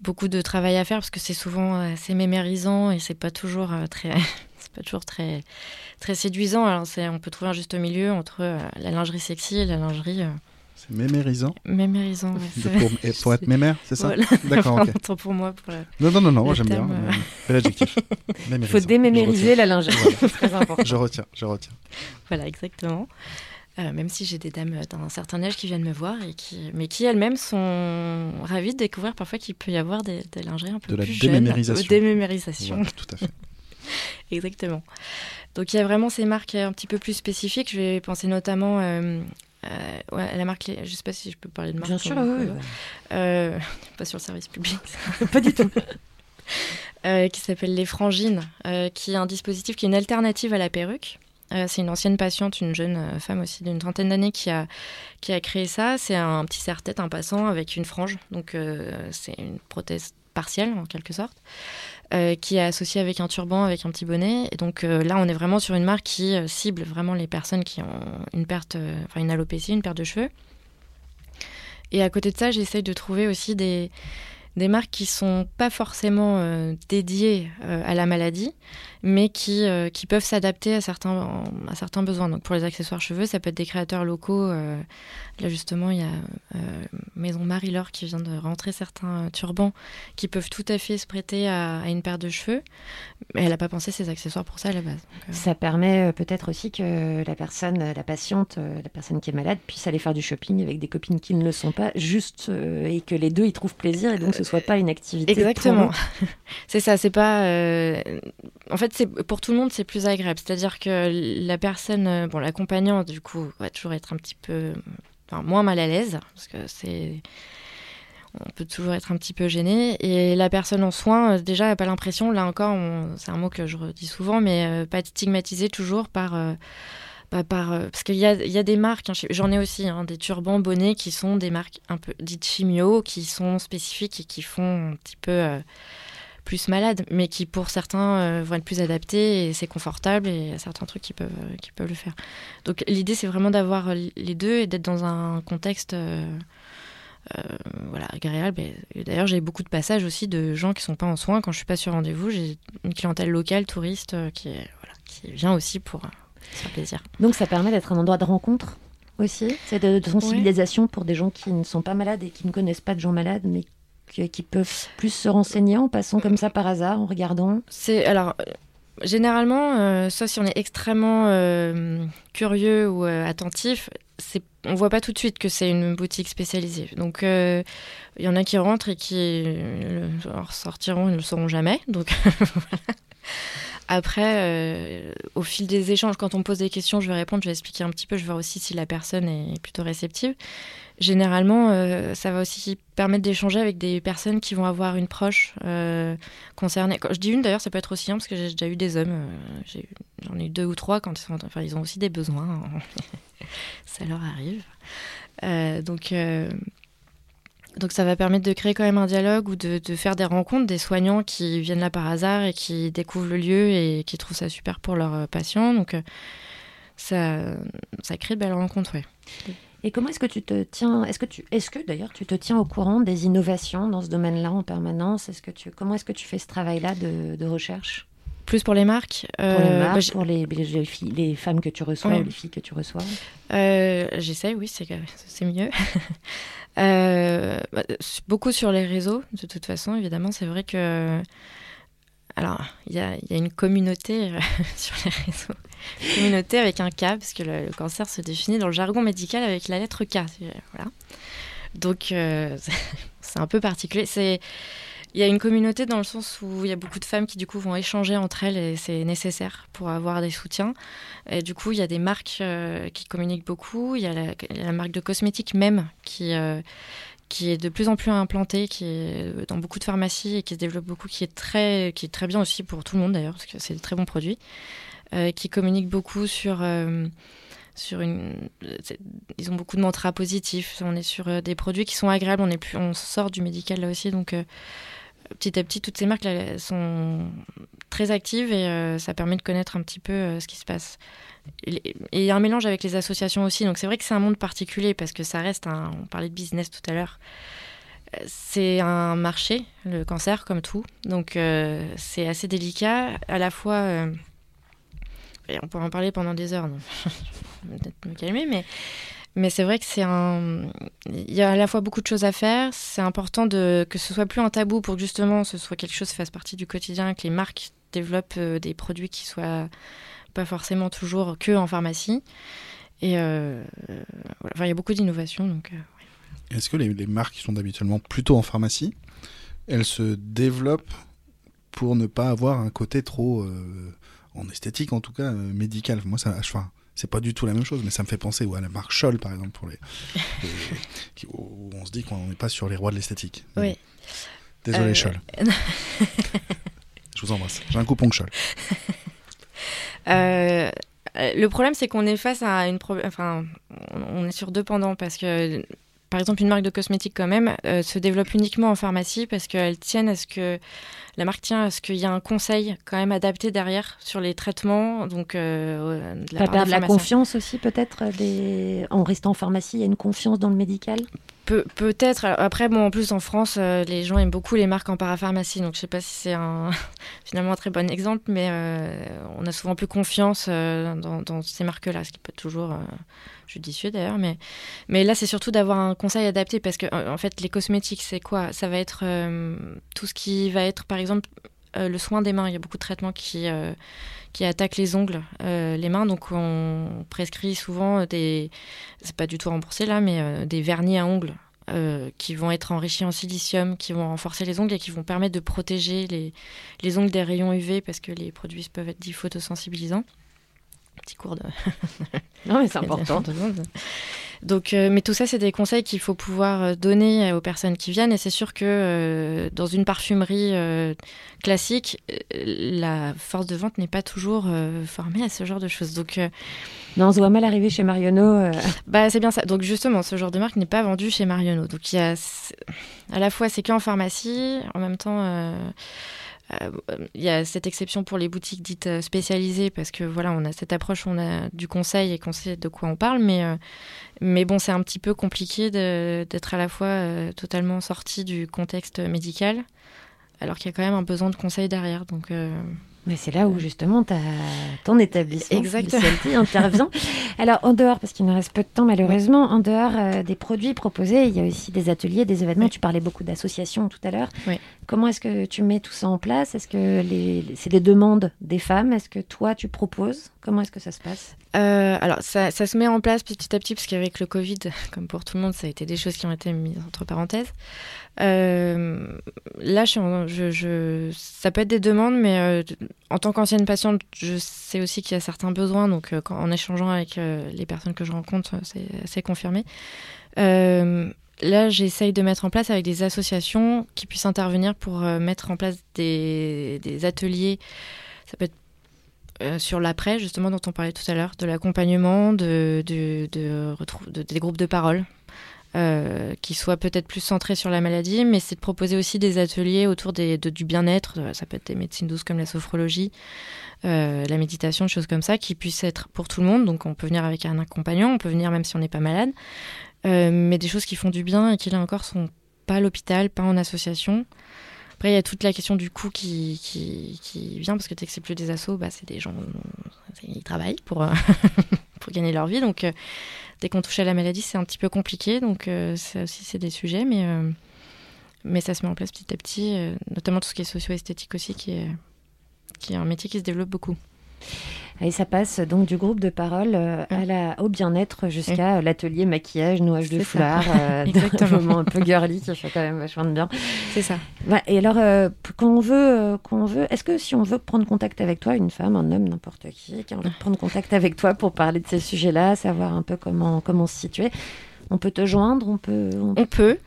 beaucoup de travail à faire parce que c'est souvent assez mémérisant et c'est pas toujours très, c'est pas toujours très, très séduisant. Alors c'est, on peut trouver un juste milieu entre euh, la lingerie sexy et la lingerie euh, C'est mémérisant. mémérisant. De- c'est- pour, et pour être mémère, c'est ça? Voilà. D'accord, ok. Pour moi. Pour la- Non, non, non, non, j'aime bien. euh. euh, Bel adjectif. Il faut démémériser la lingerie, Voilà. c'est très important. Je retiens, je retiens. Voilà, exactement. Euh, même si j'ai des dames d'un certain âge qui viennent me voir, et qui, mais qui elles-mêmes sont ravies de découvrir parfois qu'il peut y avoir des, des lingeries un peu De la plus jeunes. démémérisation. Euh, démémérisation. Voilà, tout à fait. Exactement. Donc il y a vraiment ces marques un petit peu plus spécifiques. Je vais penser notamment euh, euh, ouais, à la marque, je ne sais pas si je peux parler de marque. Bien sûr, ou- oui. Euh, pas sur le service public. Pas du tout. Euh, qui s'appelle Les Frangines, euh, qui est un dispositif qui est une alternative à la perruque. Euh, c'est une ancienne patiente, une jeune euh, femme aussi d'une trentaine d'années qui a, qui a créé ça. C'est un petit serre-tête, un passant avec une frange. Donc euh, c'est une prothèse partielle en quelque sorte, euh, qui est associée avec un turban, avec un petit bonnet. Et donc euh, là, on est vraiment sur une marque qui euh, cible vraiment les personnes qui ont une perte, enfin une alopécie, une perte de cheveux. Et à côté de ça, j'essaye de trouver aussi des, marques qui sont pas forcément dédiées à la maladie, mais qui, euh, qui peuvent s'adapter à certains, à certains besoins. Donc pour les accessoires cheveux, ça peut être des créateurs locaux. euh, là justement, il y a euh, Maison Marie-Laure qui vient de rentrer certains turbans qui peuvent tout à fait se prêter à, à une paire de cheveux, mais elle n'a pas pensé ces accessoires pour ça à la base. Donc, Ça permet peut-être aussi que la personne, la patiente, la personne qui est malade puisse aller faire du shopping avec des copines qui ne le sont pas, juste et que les deux y trouvent plaisir et donc ce soit pas une activité. Exactement. c'est ça, c'est pas. En fait, pour tout le monde, c'est plus agréable. C'est-à-dire que la personne, euh, bon, l'accompagnant, du coup, va toujours être un petit peu, moins mal à l'aise, parce que c'est, on peut toujours être un petit peu gêné. Et la personne en soins, euh, déjà, n'a pas l'impression, là encore, c'est un mot que je redis souvent, mais euh, pas être stigmatisé toujours par. euh, bah, par, parce qu'il y a, y a des marques, hein, j'en ai aussi, hein, des turbans bonnets qui sont des marques un peu dites chimio, qui sont spécifiques et qui font un petit peu plus malades, mais qui pour certains euh, vont être plus adaptés et c'est confortable et il y a certains trucs qui peuvent, euh, qui peuvent le faire. Donc l'idée c'est vraiment d'avoir euh, les deux et d'être dans un contexte euh, voilà, agréable. Et, d'ailleurs j'ai beaucoup de passages aussi de gens qui sont pas en soins quand je suis pas sur rendez-vous. J'ai une clientèle locale, touriste, qui, est, voilà, qui vient aussi pour euh, se faire plaisir. Donc ça permet d'être un endroit de rencontre aussi. C'est de, de sensibilisation pour des gens qui ne sont pas malades et qui ne connaissent pas de gens malades, mais qui, peuvent plus se renseigner en passant comme ça par hasard, en regardant. C'est alors euh, généralement, euh, si on est extrêmement euh, curieux ou euh, attentif, on voit pas tout de suite que c'est une boutique spécialisée. Donc il y en a qui rentrent et qui ressortiront, ils ne le sauront jamais. Donc. Après, au fil des échanges, quand on pose des questions, je vais répondre, je vais expliquer un petit peu, je vais voir aussi si la personne est plutôt réceptive. Généralement, euh, ça va aussi permettre d'échanger avec des personnes qui vont avoir une proche euh, concernée. Quand je dis une, d'ailleurs, ça peut être aussi un, parce que j'ai déjà eu des hommes. euh, J'en ai eu deux ou trois quand ils, sont, enfin, ils ont aussi des besoins. hein. ça leur arrive. Donc, donc, ça va permettre de créer quand même un dialogue ou de, faire des rencontres, des soignants qui viennent là par hasard et qui découvrent le lieu et qui trouvent ça super pour leurs patients. Donc, ça, ça crée de belles rencontres, ouais. Et comment est-ce que tu te tiens Est-ce que tu, est-ce que d'ailleurs tu te tiens au courant des innovations dans ce domaine-là en permanence? Est-ce que tu, comment est-ce que tu fais ce travail-là de, de recherche? Plus pour les marques Pour les euh, marques, bah, pour les, les filles- les femmes que tu reçois Ouais. ou les filles que tu reçois? Euh, J'essaye, oui, c'est c'est mieux. Euh, bah, beaucoup sur les réseaux, de toute façon, évidemment. C'est vrai que. Alors, il y a, une communauté euh, sur les réseaux. Communauté avec un K, parce que le, cancer se définit dans le jargon médical avec la lettre K. Voilà. Donc, euh, c'est un peu particulier. C'est. Il y a une communauté dans le sens où il y a beaucoup de femmes qui du coup vont échanger entre elles et c'est nécessaire pour avoir des soutiens. Et du coup, il y a des marques euh, qui communiquent beaucoup. Il y a la, marque de cosmétiques même qui, qui est de plus en plus implantée, qui est dans beaucoup de pharmacies et qui se développe beaucoup, qui est très, qui est très bien aussi pour tout le monde d'ailleurs, parce que c'est de très bons produits, euh, qui communiquent beaucoup sur... euh, sur une, ils ont beaucoup de mantras positifs. On est sur euh, des produits qui sont agréables. On est plus, on sort du médical là aussi, donc petit à petit, toutes ces marques sont très actives et euh, ça permet de connaître un petit peu euh, ce qui se passe. Et il y a un mélange avec les associations aussi, donc c'est vrai que c'est un monde particulier parce que ça reste un. On parlait de business tout à l'heure. Euh, C'est un marché, le cancer, comme tout. Donc c'est assez délicat. À la fois. on pourrait en parler pendant des heures, je vais peut-être me calmer, mais. Mais c'est vrai que c'est un. Il y a à la fois beaucoup de choses à faire. C'est important de que ce soit plus un tabou pour que justement ce soit quelque chose qui fasse partie du quotidien, que les marques développent euh, des produits qui soient pas forcément toujours que en pharmacie. Et euh, voilà. Il y a beaucoup d'innovations, euh, Est-ce que les, marques qui sont habituellement plutôt en pharmacie, elles se développent pour ne pas avoir un côté trop, en esthétique en tout cas, médical? Moi, ça, enfin, c'est pas du tout la même chose, mais ça me fait penser ouais, à la marque Scholl, par exemple, pour les, où on se dit qu'on n'est pas sur les rois de l'esthétique. Oui. Désolé, Euh, Scholl. Je vous embrasse. J'ai un coupon Scholl. Euh, le problème, c'est qu'on est face à une pro- enfin, on est sur deux pendants parce que, par exemple, une marque de cosmétiques quand même euh, se développe uniquement en pharmacie parce qu'elle tiennent à ce que la marque tient à ce qu'il y ait un conseil quand même adapté derrière sur les traitements, donc euh, de la Pas perdre la confiance aussi peut-être des... en restant en pharmacie, il y a une confiance dans le médical? Pe- Peut-être. Après, bon, en plus, en France, euh, les gens aiment beaucoup les marques en parapharmacie. Donc, je sais pas si c'est un, finalement un très bon exemple, mais euh, on a souvent plus confiance euh, dans, ces marques-là, ce qui peut être toujours judicieux d'ailleurs. Mais, là, c'est surtout d'avoir un conseil adapté parce que, en fait, les cosmétiques, c'est quoi? Ça va être tout ce qui va être, par exemple, euh, le soin des mains. Il y a beaucoup de traitements qui, euh, qui attaquent les ongles, euh, les mains. Donc, on prescrit souvent des. C'est pas du tout remboursé là, mais des vernis à ongles qui vont être enrichis en silicium, qui vont renforcer les ongles et qui vont permettre de protéger les, les ongles des rayons UV parce que les produits peuvent être dits photosensibilisants. Petit cours de. Non, mais c'est important. Donc, euh, mais tout ça, c'est des conseils qu'il faut pouvoir euh, donner euh, aux personnes qui viennent. Et c'est sûr que euh, dans une parfumerie euh, classique, la force de vente n'est pas toujours formée à ce genre de choses. Donc, Non, on se voit mal arriver chez Marionneau. bah, c'est bien ça. Donc, justement, ce genre de marque n'est pas vendu chez Marionneau. Donc, il y a à la fois, c'est qu'en pharmacie, en même temps. Euh, euh, il y a cette exception pour les boutiques dites euh, spécialisées parce que voilà, on a cette approche, on a du conseil et qu'on sait de quoi on parle, mais, euh, mais bon, c'est un petit peu compliqué d'être à la fois totalement sorti du contexte médical, alors qu'il y a quand même un besoin de conseil derrière. Donc, Mais c'est là où justement ta- ton établissement Exactement. intervient. Alors en dehors, parce qu'il nous reste peu de temps malheureusement, en dehors euh, des produits proposés, il y a aussi des ateliers, des événements. Tu parlais beaucoup d'associations tout à l'heure. Oui. Comment est-ce que tu mets tout ça en place? Est-ce que les... c'est des demandes des femmes? Est-ce que toi tu proposes? Comment est-ce que ça se passe? Euh, alors, ça, ça se met en place petit à petit, parce qu'avec le Covid, comme pour tout le monde, ça a été des choses qui ont été mises entre parenthèses. Euh, là, je, ça peut être des demandes, mais euh, en tant qu'ancienne patiente, je sais aussi qu'il y a certains besoins. Donc, euh, en échangeant avec les personnes que je rencontre, c'est confirmé. Là, j'essaye de mettre en place avec des associations qui puissent intervenir pour mettre en place des, ateliers. Ça peut être sur l'après, justement, dont on parlait tout à l'heure, de l'accompagnement, des groupes de parole, euh, qui soient peut-être plus centrés sur la maladie, mais c'est de proposer aussi des ateliers autour de- du bien-être. Euh, Ça peut être des médecines douces comme la sophrologie, euh, la méditation, des choses comme ça, qui puissent être pour tout le monde. Donc on peut venir avec un accompagnant, on peut venir même si on n'est pas malade, mais des choses qui font du bien et qui là encore sont pas à l'hôpital, pas en association. Après, il y a toute la question du coût qui, qui, vient, parce que dès que c'est plus des assos, bah, c'est des gens, ils travaillent pour, pour gagner leur vie. Donc, dès qu'on touche à la maladie, c'est un petit peu compliqué. Donc, euh, ça aussi, c'est des sujets, mais, euh, mais ça se met en place petit à petit, euh, notamment tout ce qui est socio-esthétique aussi, qui est un métier qui se développe beaucoup. Et ça passe donc du groupe de parole euh, à la, au bien-être jusqu'à euh, l'atelier maquillage, nouage de foulard, euh, moment un peu girly qui fait quand même vachement de bien. C'est ça. Et alors, euh, quand on veut, euh, quand on veut, est-ce que si on veut prendre contact avec toi, une femme, un homme, n'importe qui, qui a envie de prendre contact avec toi pour parler de ces sujets-là, savoir un peu comment, comment se situer, on peut te joindre, on peut. on- On peut.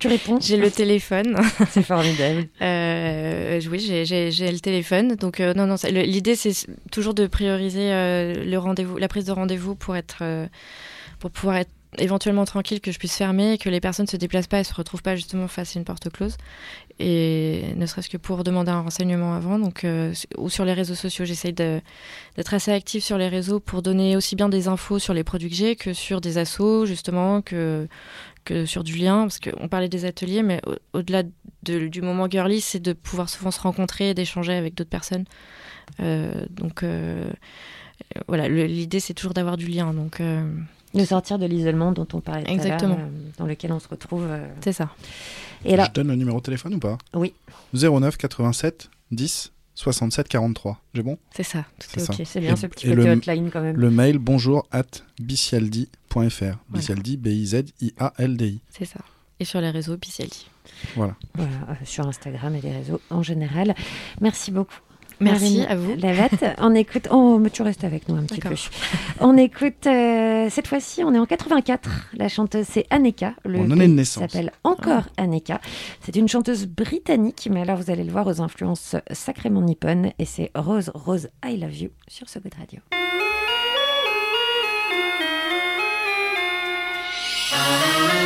Tu réponds J'ai le téléphone. C'est formidable. Euh, oui, j'ai- le téléphone. Donc, euh, non, non, l'idée, c'est toujours de prioriser euh, le rendez-vous, la prise de rendez-vous pour être, euh, pour pouvoir être éventuellement tranquille, que je puisse fermer, que les personnes se déplacent pas et se retrouvent pas justement face à une porte close. Et ne serait-ce que pour demander un renseignement avant. Donc, euh, ou sur les réseaux sociaux, j'essaye d'être assez active sur les réseaux pour donner aussi bien des infos sur les produits que j'ai que sur des assos, justement, que que sur du lien, parce qu'on parlait des ateliers, mais au- au-delà de- du moment girly, c'est de pouvoir souvent se rencontrer et d'échanger avec d'autres personnes. Euh, donc euh, voilà, l'idée c'est toujours d'avoir du lien. Donc De sortir de l'isolement dont on parlait tout à l'heure, Exactement. euh, dans lequel on se retrouve. euh. c'est ça. Et alors, Je donne le numéro de téléphone ou pas? Oui. 09 87 10 67 43. J'ai bon? C'est ça, tout C'est est ok. c'est bien Et- ce petit et côté le- hotline quand même. Le mail bonjour at bicialdi.fr. Bicialdi, B-I-Z-I-A-L-D-I. C'est ça. Et sur les réseaux, Bicialdi. Voilà. Voilà, euh, sur Instagram et les réseaux en général. Merci beaucoup. Merci Marine à vous. Lavette, on écoute. Oh, mais tu restes avec nous un petit peu. On écoute. euh, cette fois-ci, on est en 84. La chanteuse, c'est Aneka. Le Mon année de clip naissance. s'appelle encore Aneka. C'est une chanteuse britannique, mais alors vous allez le voir aux influences sacrément nippones. Et c'est Rose, Rose, I Love You sur ce Good Radio. Rose,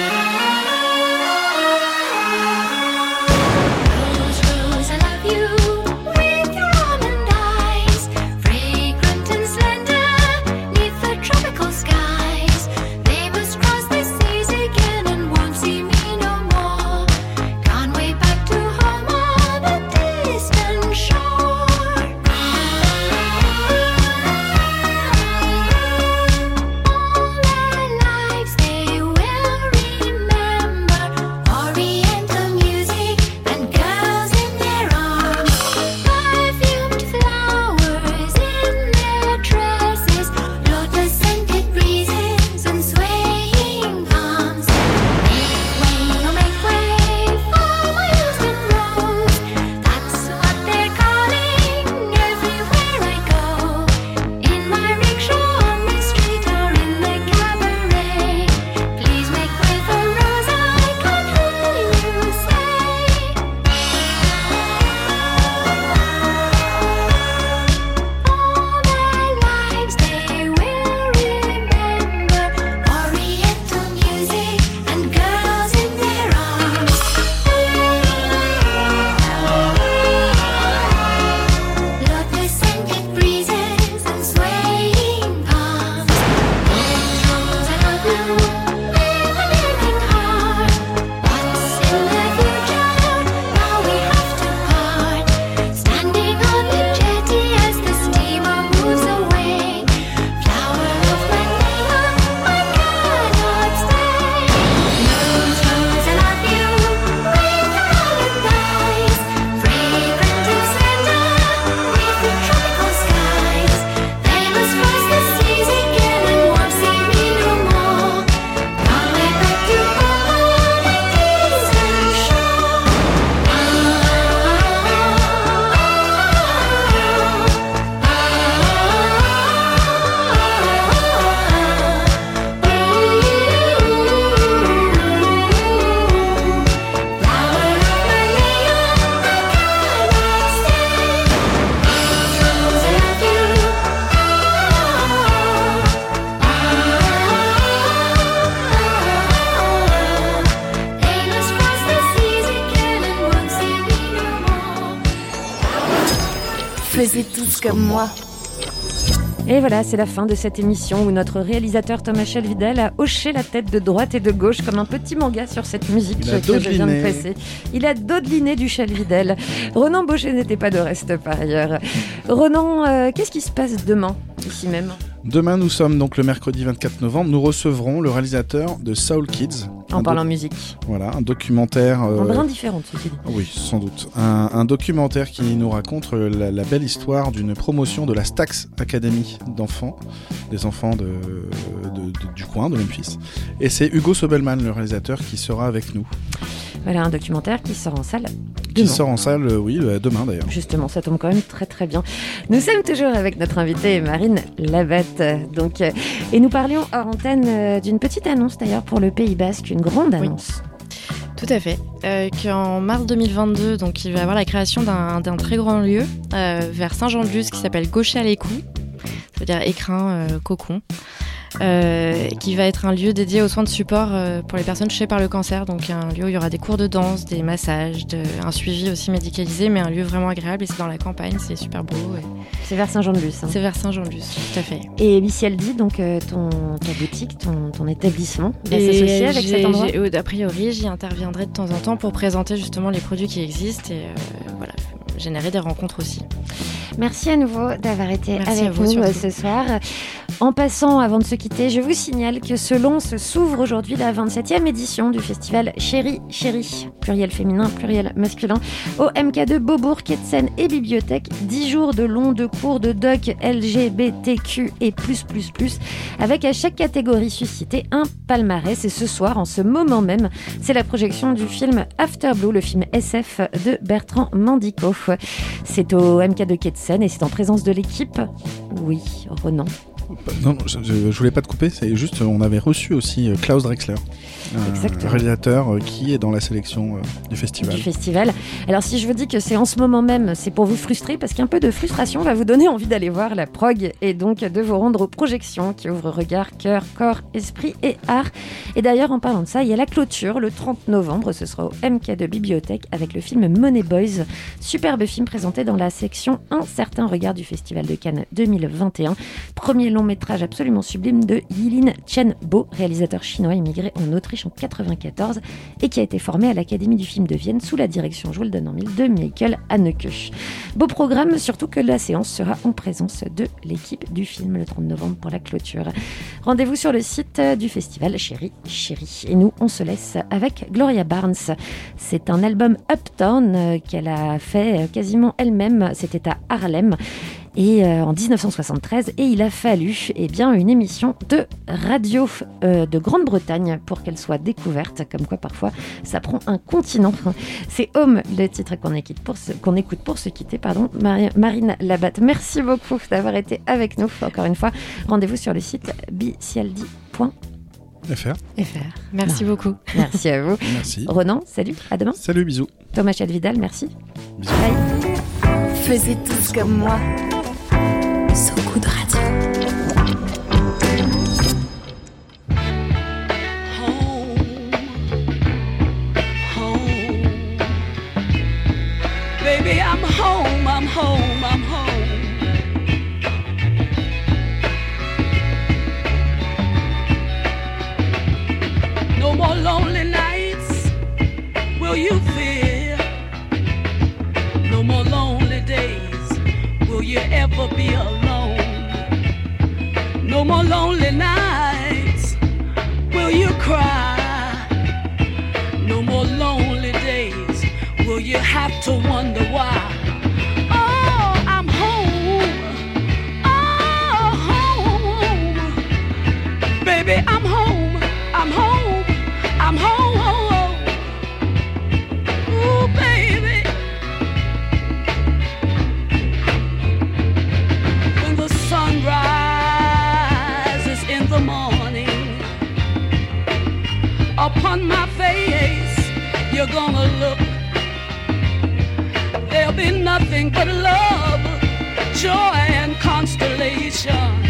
tous comme moi. Et voilà, c'est la fin de cette émission où notre réalisateur Thomas Chelvidel a hoché la tête de droite et de gauche comme un petit manga sur cette musique que je viens de passer. Il a dodeliné du Chelvidel. Ronan Baucher n'était pas de reste par ailleurs. Ronan, euh, qu'est-ce qui se passe demain, ici même Demain, nous sommes donc le mercredi 24 novembre. Nous recevrons le réalisateur de Soul Kids. En Un parlant musique. Voilà, un documentaire. euh, En brin différente, ceci dit. Oui, sans doute. Un, un documentaire qui nous raconte la, la belle histoire d'une promotion de la Stax Academy d'enfants, des enfants de, de- de- du coin, de Memphis. Et c'est Hugo Sobelman, le réalisateur, qui sera avec nous. Voilà un documentaire qui sort en salle Qui demain. sort en salle, euh, oui, euh, demain d'ailleurs. Justement, ça tombe quand même très très bien. Nous sommes toujours avec notre invitée Marine Labatte. Donc, euh, et nous parlions hors antenne d'une petite annonce d'ailleurs pour le Pays Basque, une grande annonce. Tout à fait. Euh, Qu'en mars 2022, donc, il va y avoir la création d'un très grand lieu euh, vers Saint-Jean-de-Luz qui s'appelle Gaucher à l'écou, c'est-à-dire écrin, euh, cocon, euh, qui va être un lieu dédié aux soins de support euh, pour les personnes touchées par le cancer. Donc un lieu où il y aura des cours de danse, des massages, de- un suivi aussi médicalisé, mais un lieu vraiment agréable et c'est dans la campagne, c'est super beau. C'est vers Saint-Jean-de-Luz. hein. C'est vers Saint-Jean-de-Luz, tout à fait. Et Bissialdi, donc euh, ton, ta boutique, ton, ton établissement, va s'associer avec cet endroit A priori, j'y interviendrai de temps en temps pour présenter justement les produits qui existent et euh, voilà, générer des rencontres aussi. Merci à nouveau d'avoir été Merci avec vous, nous euh, ce soir. En passant, avant de se quitter, je vous signale que selon se s'ouvre aujourd'hui la 27e édition du festival Chéri Chéri, pluriel féminin, pluriel masculin, au MK2 Beaubourg, Seine et Bibliothèque. 10 jours de longs de cours de doc LGBTQ et plus plus plus, avec à chaque catégorie suscitée un palmarès. Et ce soir, en ce moment même, c'est la projection du film After Blue, le film SF de Bertrand Mandico. C'est au MK2 Quai de et c'est en présence de l'équipe. Oui, Renan. Non, non, je, je- voulais pas te couper, c'est juste, on avait reçu aussi euh, Klaus Drexler, un réalisateur euh, qui est dans la sélection euh, du festival. du festival. Alors si je vous dis que c'est en ce moment même, c'est pour vous frustrer parce qu'un peu de frustration va vous donner envie d'aller voir la prog et donc de vous rendre aux projections qui ouvrent regard, cœur, corps, esprit et art. Et d'ailleurs en parlant de ça, il y a la clôture le 30 novembre, ce sera au MK de Bibliothèque avec le film Money Boys, superbe film présenté dans la section Un certain regard du Festival de Cannes 2021. Premier long métrage absolument sublime de Yilin Chen-bo, réalisateur chinois immigré en Autriche en 94 et qui a été formé à l'Académie du film de Vienne sous la direction, je vous de Michael Haneke. Beau programme, surtout que la séance sera en présence de l'équipe du film le 30 novembre pour la clôture. Rendez-vous sur le site du festival Chéri Chéri. Et nous, on se laisse avec Gloria Barnes. C'est un album Uptown euh, qu'elle a fait euh, quasiment elle-même. C'était à Harlem et euh, en 1973 et il a fallu eh bien une émission de radio euh, de Grande-Bretagne pour qu'elle soit découverte comme quoi parfois ça prend un continent c'est Home le titre qu'on écoute pour se, qu'on écoute pour se quitter pardon Mari- Marine Labatte merci beaucoup d'avoir été avec nous encore une fois rendez-vous sur le site bicialdi.fr FR. Merci beaucoup. merci à vous Merci. Ronan salut à demain Salut, bisous. Thomas Chalvidal merci Bisous. Bye. Faisiez tous comme moi. Good radio. Baby, I'm home, I'm home, I'm home. No more lonely nights will you fear. No more lonely days will you ever be alone. No more lonely nights will you cry. No more lonely days will you have to wonder why. Oh, I'm home. Oh, home. Baby, I'm home. Look. There'll be nothing but love, joy, and constellation.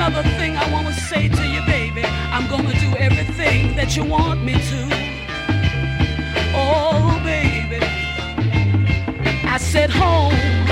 Other thing I want to say to you, baby. I'm gonna do everything that you want me to. Oh, baby. I said home.